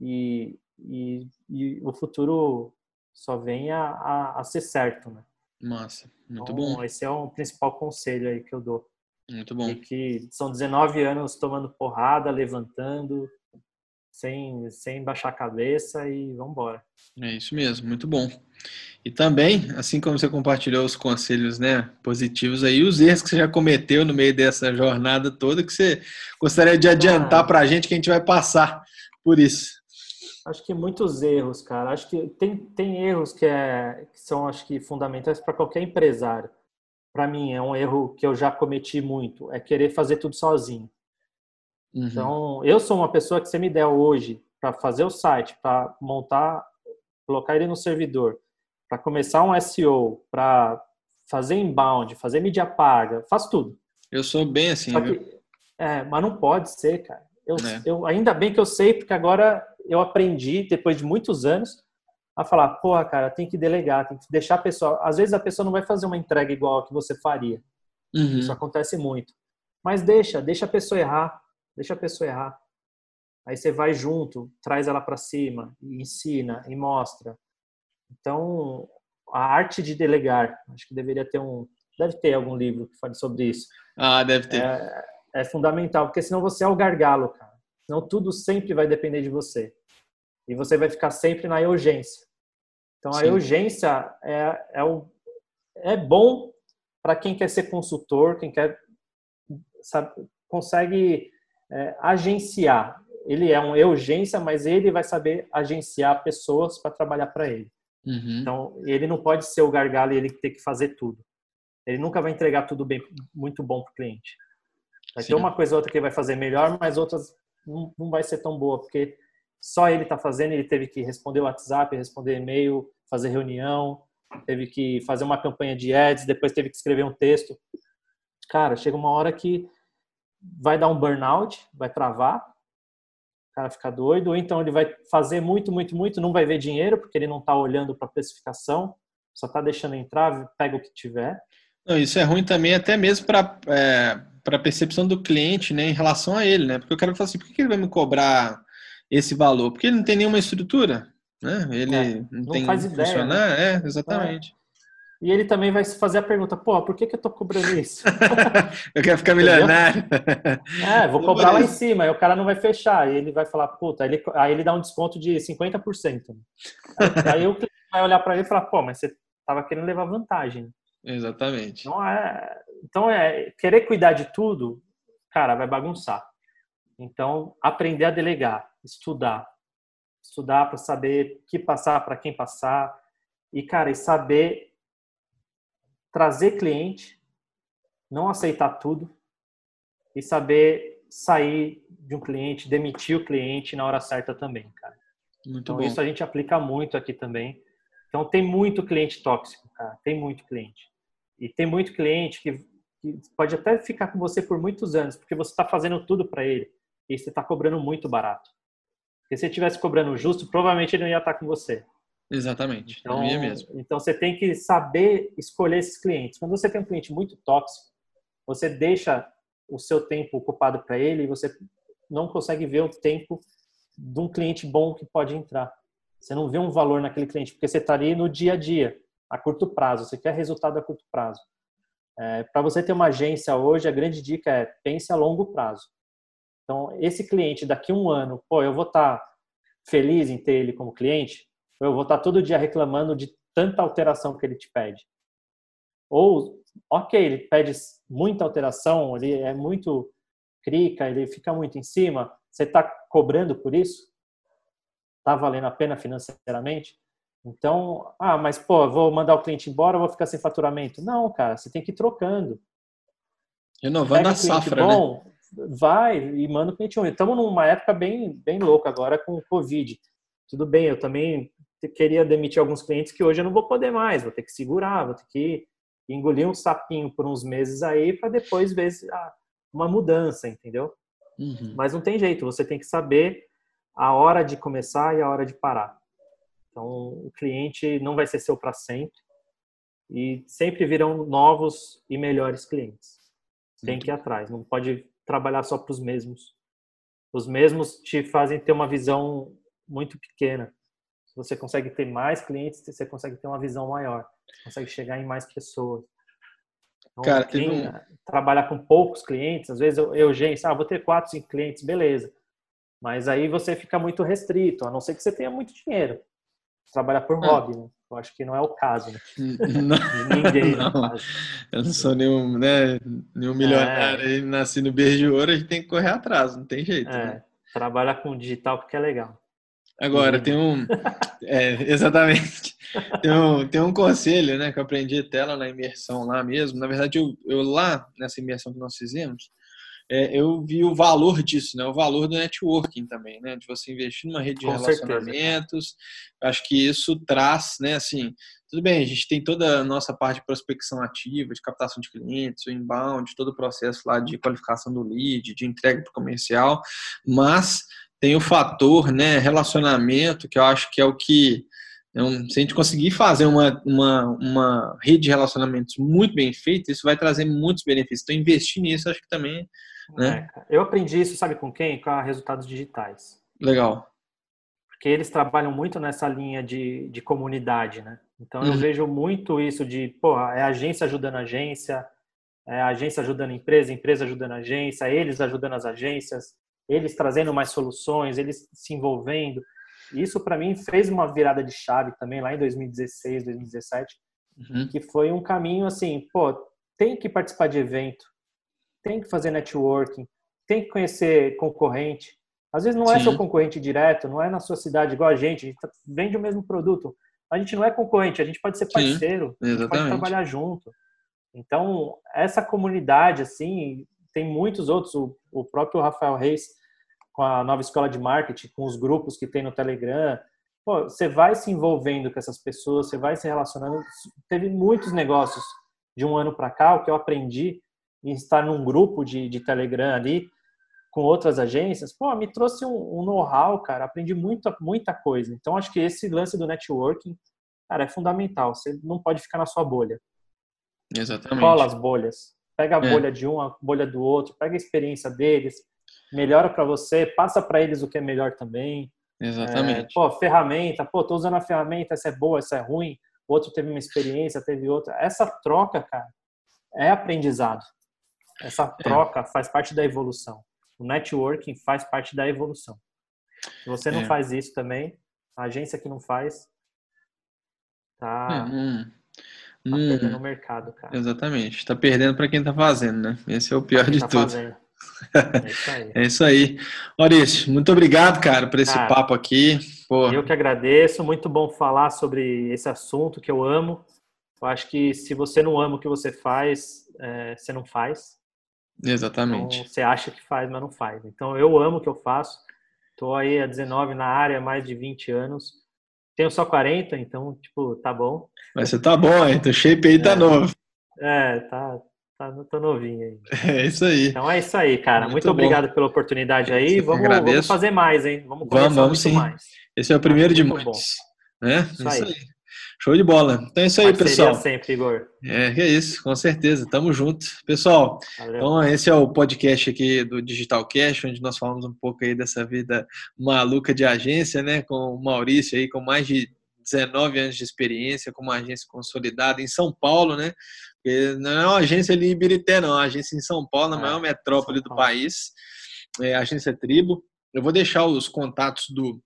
B: e, e, e o futuro só vem a, a, a ser certo, né?
A: Massa, muito então, bom.
B: Esse é o principal conselho aí que eu dou.
A: Muito bom. E
B: que são 19 anos tomando porrada, levantando, sem, sem baixar a cabeça e vamos embora.
A: É isso mesmo, muito bom. E também, assim como você compartilhou os conselhos né, positivos aí, os erros que você já cometeu no meio dessa jornada toda, que você gostaria de adiantar ah. para a gente que a gente vai passar por isso.
B: Acho que muitos erros, cara. Acho que tem, tem erros que, é, que são, acho que, fundamentais para qualquer empresário. Para mim, é um erro que eu já cometi muito, é querer fazer tudo sozinho. Uhum. Então, eu sou uma pessoa que você me der hoje para fazer o site, para montar, colocar ele no servidor, para começar um SEO, para fazer inbound, fazer mídia paga, faço tudo.
A: Eu sou bem assim,
B: que, é, mas não pode ser, cara. Eu, é. eu, ainda bem que eu sei, porque agora eu aprendi, depois de muitos anos, a falar, porra, cara, tem que delegar, tem que deixar a pessoa. Às vezes a pessoa não vai fazer uma entrega igual a que você faria. Uhum. Isso acontece muito. Mas deixa, deixa a pessoa errar, deixa a pessoa errar. Aí você vai junto, traz ela para cima, e ensina e mostra. Então, a arte de delegar, acho que deveria ter um, deve ter algum livro que fale sobre isso.
A: Ah, deve ter.
B: É, é fundamental, porque senão você é o gargalo, cara. Senão tudo sempre vai depender de você. E você vai ficar sempre na urgência. Então a Sim. urgência é, é, o, é bom para quem quer ser consultor, quem quer sabe, consegue é, agenciar. Ele é um urgência, mas ele vai saber agenciar pessoas para trabalhar para ele. Uhum. Então, ele não pode ser o gargalo e ele ter que fazer tudo. Ele nunca vai entregar tudo bem, muito bom para o cliente. Vai Sim. ter uma coisa ou outra que ele vai fazer melhor, mas outras não, não vai ser tão boa, porque só ele está fazendo, ele teve que responder o WhatsApp, responder e-mail, fazer reunião, teve que fazer uma campanha de ads, depois teve que escrever um texto. Cara, chega uma hora que vai dar um burnout, vai travar, cara fica doido, ou então ele vai fazer muito, muito, muito, não vai ver dinheiro, porque ele não está olhando para a precificação, só está deixando entrar, pega o que tiver.
A: Não, isso é ruim também até mesmo para é, a percepção do cliente né, em relação a ele, né? Porque o cara fala assim, por que ele vai me cobrar esse valor? Porque ele não tem nenhuma estrutura, né? Ele é, não, não, tem
B: faz ideia, funcionar,
A: né? é, exatamente. É.
B: E ele também vai se fazer a pergunta, pô, por que, que eu tô cobrando isso?
A: eu quero ficar milionário.
B: é, vou cobrar lá em cima, aí o cara não vai fechar, e ele vai falar, puta, aí ele, aí ele dá um desconto de 50%. Aí, aí o cliente vai olhar para ele e falar, pô, mas você tava querendo levar vantagem.
A: Exatamente.
B: Então é, então é querer cuidar de tudo, cara, vai bagunçar. Então, aprender a delegar, estudar, estudar para saber que passar, para quem passar e cara, e saber trazer cliente, não aceitar tudo e saber sair de um cliente, demitir o cliente na hora certa também, cara. Muito então, bom. isso a gente aplica muito aqui também. Então tem muito cliente tóxico, cara. Tem muito cliente. E tem muito cliente que, que pode até ficar com você por muitos anos, porque você está fazendo tudo para ele e você está cobrando muito barato. Porque se ele estivesse cobrando justo, provavelmente ele não ia estar com você.
A: Exatamente.
B: Então, é mesmo. então você tem que saber escolher esses clientes. Quando você tem um cliente muito tóxico, você deixa o seu tempo ocupado para ele e você não consegue ver o tempo de um cliente bom que pode entrar. Você não vê um valor naquele cliente porque você está ali no dia a dia, a curto prazo. Você quer resultado a curto prazo. É, para você ter uma agência hoje, a grande dica é pense a longo prazo. Então, esse cliente daqui a um ano, pô, eu vou estar tá feliz em ter ele como cliente, eu vou estar todo dia reclamando de tanta alteração que ele te pede. Ou, ok, ele pede muita alteração, ele é muito crica, ele fica muito em cima, você está cobrando por isso? Está valendo a pena financeiramente? Então, ah, mas pô, vou mandar o cliente embora, vou ficar sem faturamento. Não, cara, você tem que ir trocando.
A: Renovando a safra, né? bom,
B: né? Vai e manda o cliente ruim. Estamos numa época bem, bem louca agora com o Covid. Tudo bem, eu também queria demitir alguns clientes que hoje eu não vou poder mais, vou ter que segurar, vou ter que engolir um sapinho por uns meses aí para depois ver uma mudança, entendeu? Uhum. Mas não tem jeito, você tem que saber a hora de começar e a hora de parar. Então, o cliente não vai ser seu para sempre e sempre virão novos e melhores clientes. Tem Muito que ir atrás, não pode trabalhar só para os mesmos. Os mesmos te fazem ter uma visão muito pequena você consegue ter mais clientes, você consegue ter uma visão maior, consegue chegar em mais pessoas. Então, Cara, quem um... trabalha com poucos clientes, às vezes eu, eu gente, ah, vou ter quatro, cinco clientes, beleza. Mas aí você fica muito restrito, a não ser que você tenha muito dinheiro. Trabalhar por ah. hobby, né? Eu acho que não é o caso, né?
A: Não, ninguém. Não. Eu não sou nenhum, né, nenhum milionário é. aí, nasci no berço de ouro, a gente tem que correr atrás, não tem jeito. É, né?
B: Trabalha com digital porque é legal.
A: Agora, tem um. É, exatamente. Tem um, tem um conselho, né, que eu aprendi até lá na imersão lá mesmo. Na verdade, eu, eu lá, nessa imersão que nós fizemos, é, eu vi o valor disso, né? O valor do networking também, né? De você investir numa rede de Com relacionamentos. Certeza. Acho que isso traz, né? Assim, tudo bem, a gente tem toda a nossa parte de prospecção ativa, de captação de clientes, o inbound, todo o processo lá de qualificação do lead, de entrega para o comercial, mas tem o fator né, relacionamento, que eu acho que é o que. Então, se a gente conseguir fazer uma, uma, uma rede de relacionamentos muito bem feita, isso vai trazer muitos benefícios. Então, investir nisso, acho que também. Né?
B: É, eu aprendi isso, sabe com quem? Com a Resultados Digitais.
A: Legal.
B: Porque eles trabalham muito nessa linha de, de comunidade, né? Então, eu uhum. vejo muito isso de, pô, é agência ajudando a agência, é agência ajudando a empresa, empresa ajudando a agência, eles ajudando as agências eles trazendo mais soluções, eles se envolvendo. Isso para mim fez uma virada de chave também lá em 2016, 2017, uhum. que foi um caminho assim, pô, tem que participar de evento, tem que fazer networking, tem que conhecer concorrente. Às vezes não é seu concorrente direto, não é na sua cidade igual a gente, a gente tá, vende o mesmo produto. A gente não é concorrente, a gente pode ser parceiro, Sim, a gente pode trabalhar junto. Então, essa comunidade, assim, tem muitos outros, o, o próprio Rafael Reis, com a nova escola de marketing, com os grupos que tem no Telegram, Pô, você vai se envolvendo com essas pessoas, você vai se relacionando. Teve muitos negócios de um ano para cá, o que eu aprendi em estar num grupo de, de Telegram ali, com outras agências, pô, me trouxe um, um know-how, cara, aprendi muita, muita coisa. Então, acho que esse lance do networking, cara, é fundamental. Você não pode ficar na sua bolha.
A: Exatamente.
B: Cola as bolhas. Pega a é. bolha de um, a bolha do outro, pega a experiência deles, melhora para você, passa para eles o que é melhor também.
A: Exatamente.
B: É, pô, ferramenta, pô, tô usando a ferramenta, essa é boa, essa é ruim. O outro teve uma experiência, teve outra. Essa troca, cara, é aprendizado. Essa é. troca é. faz parte da evolução. O networking faz parte da evolução. Se você não é. faz isso também, a agência que não faz, tá,
A: hum,
B: tá hum, perdendo o mercado, cara.
A: Exatamente. Tá perdendo para quem tá fazendo, né? Esse é o pior de tá tudo. Fazendo. É isso aí. é isso aí. Maurício, muito obrigado, cara, por esse cara, papo aqui.
B: Pô. Eu que agradeço. Muito bom falar sobre esse assunto que eu amo. Eu acho que se você não ama o que você faz, é, você não faz.
A: Exatamente.
B: Então, você acha que faz, mas não faz. Então, eu amo o que eu faço. Estou aí há 19 na área, há mais de 20 anos. Tenho só 40, então, tipo, tá bom.
A: Mas você tá bom, hein? Teu shape aí tá é, novo.
B: É, tá, Tá, tô novinho aí.
A: É isso aí.
B: Então é isso aí, cara. Muito, muito obrigado pela oportunidade aí. Vamos, vamos, fazer mais, hein?
A: Vamos vamos, vamos sim. Mais. Esse é o primeiro de muitos. Né? Isso, isso aí. aí. Show de bola. Então é isso aí, Parceria pessoal.
B: sempre, Igor.
A: É, é isso, com certeza. Tamo junto. Pessoal, Valeu. então esse é o podcast aqui do Digital Cash, onde nós falamos um pouco aí dessa vida maluca de agência, né? Com o Maurício aí, com mais de 19 anos de experiência, com uma agência consolidada em São Paulo, né? Porque não é uma agência ali em Ibirité, não, é uma agência em São Paulo, na é, maior metrópole do país, é a agência Tribo. Eu vou deixar os contatos do,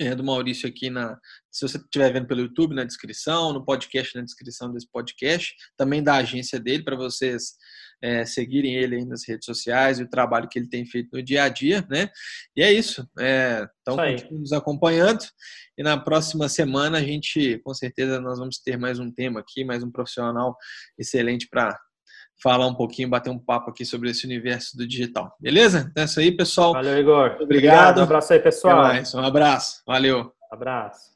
A: é, do Maurício aqui na. Se você estiver vendo pelo YouTube, na descrição, no podcast, na descrição desse podcast, também da agência dele, para vocês é, seguirem ele aí nas redes sociais e o trabalho que ele tem feito no dia a dia, né? E é isso. É, então, continue nos acompanhando. E na próxima semana a gente, com certeza, nós vamos ter mais um tema aqui, mais um profissional excelente para falar um pouquinho, bater um papo aqui sobre esse universo do digital. Beleza? Então é isso aí, pessoal.
B: Valeu, Igor.
A: Obrigado. Obrigado.
B: Um abraço aí, pessoal.
A: Um abraço. Valeu.
B: Abraço.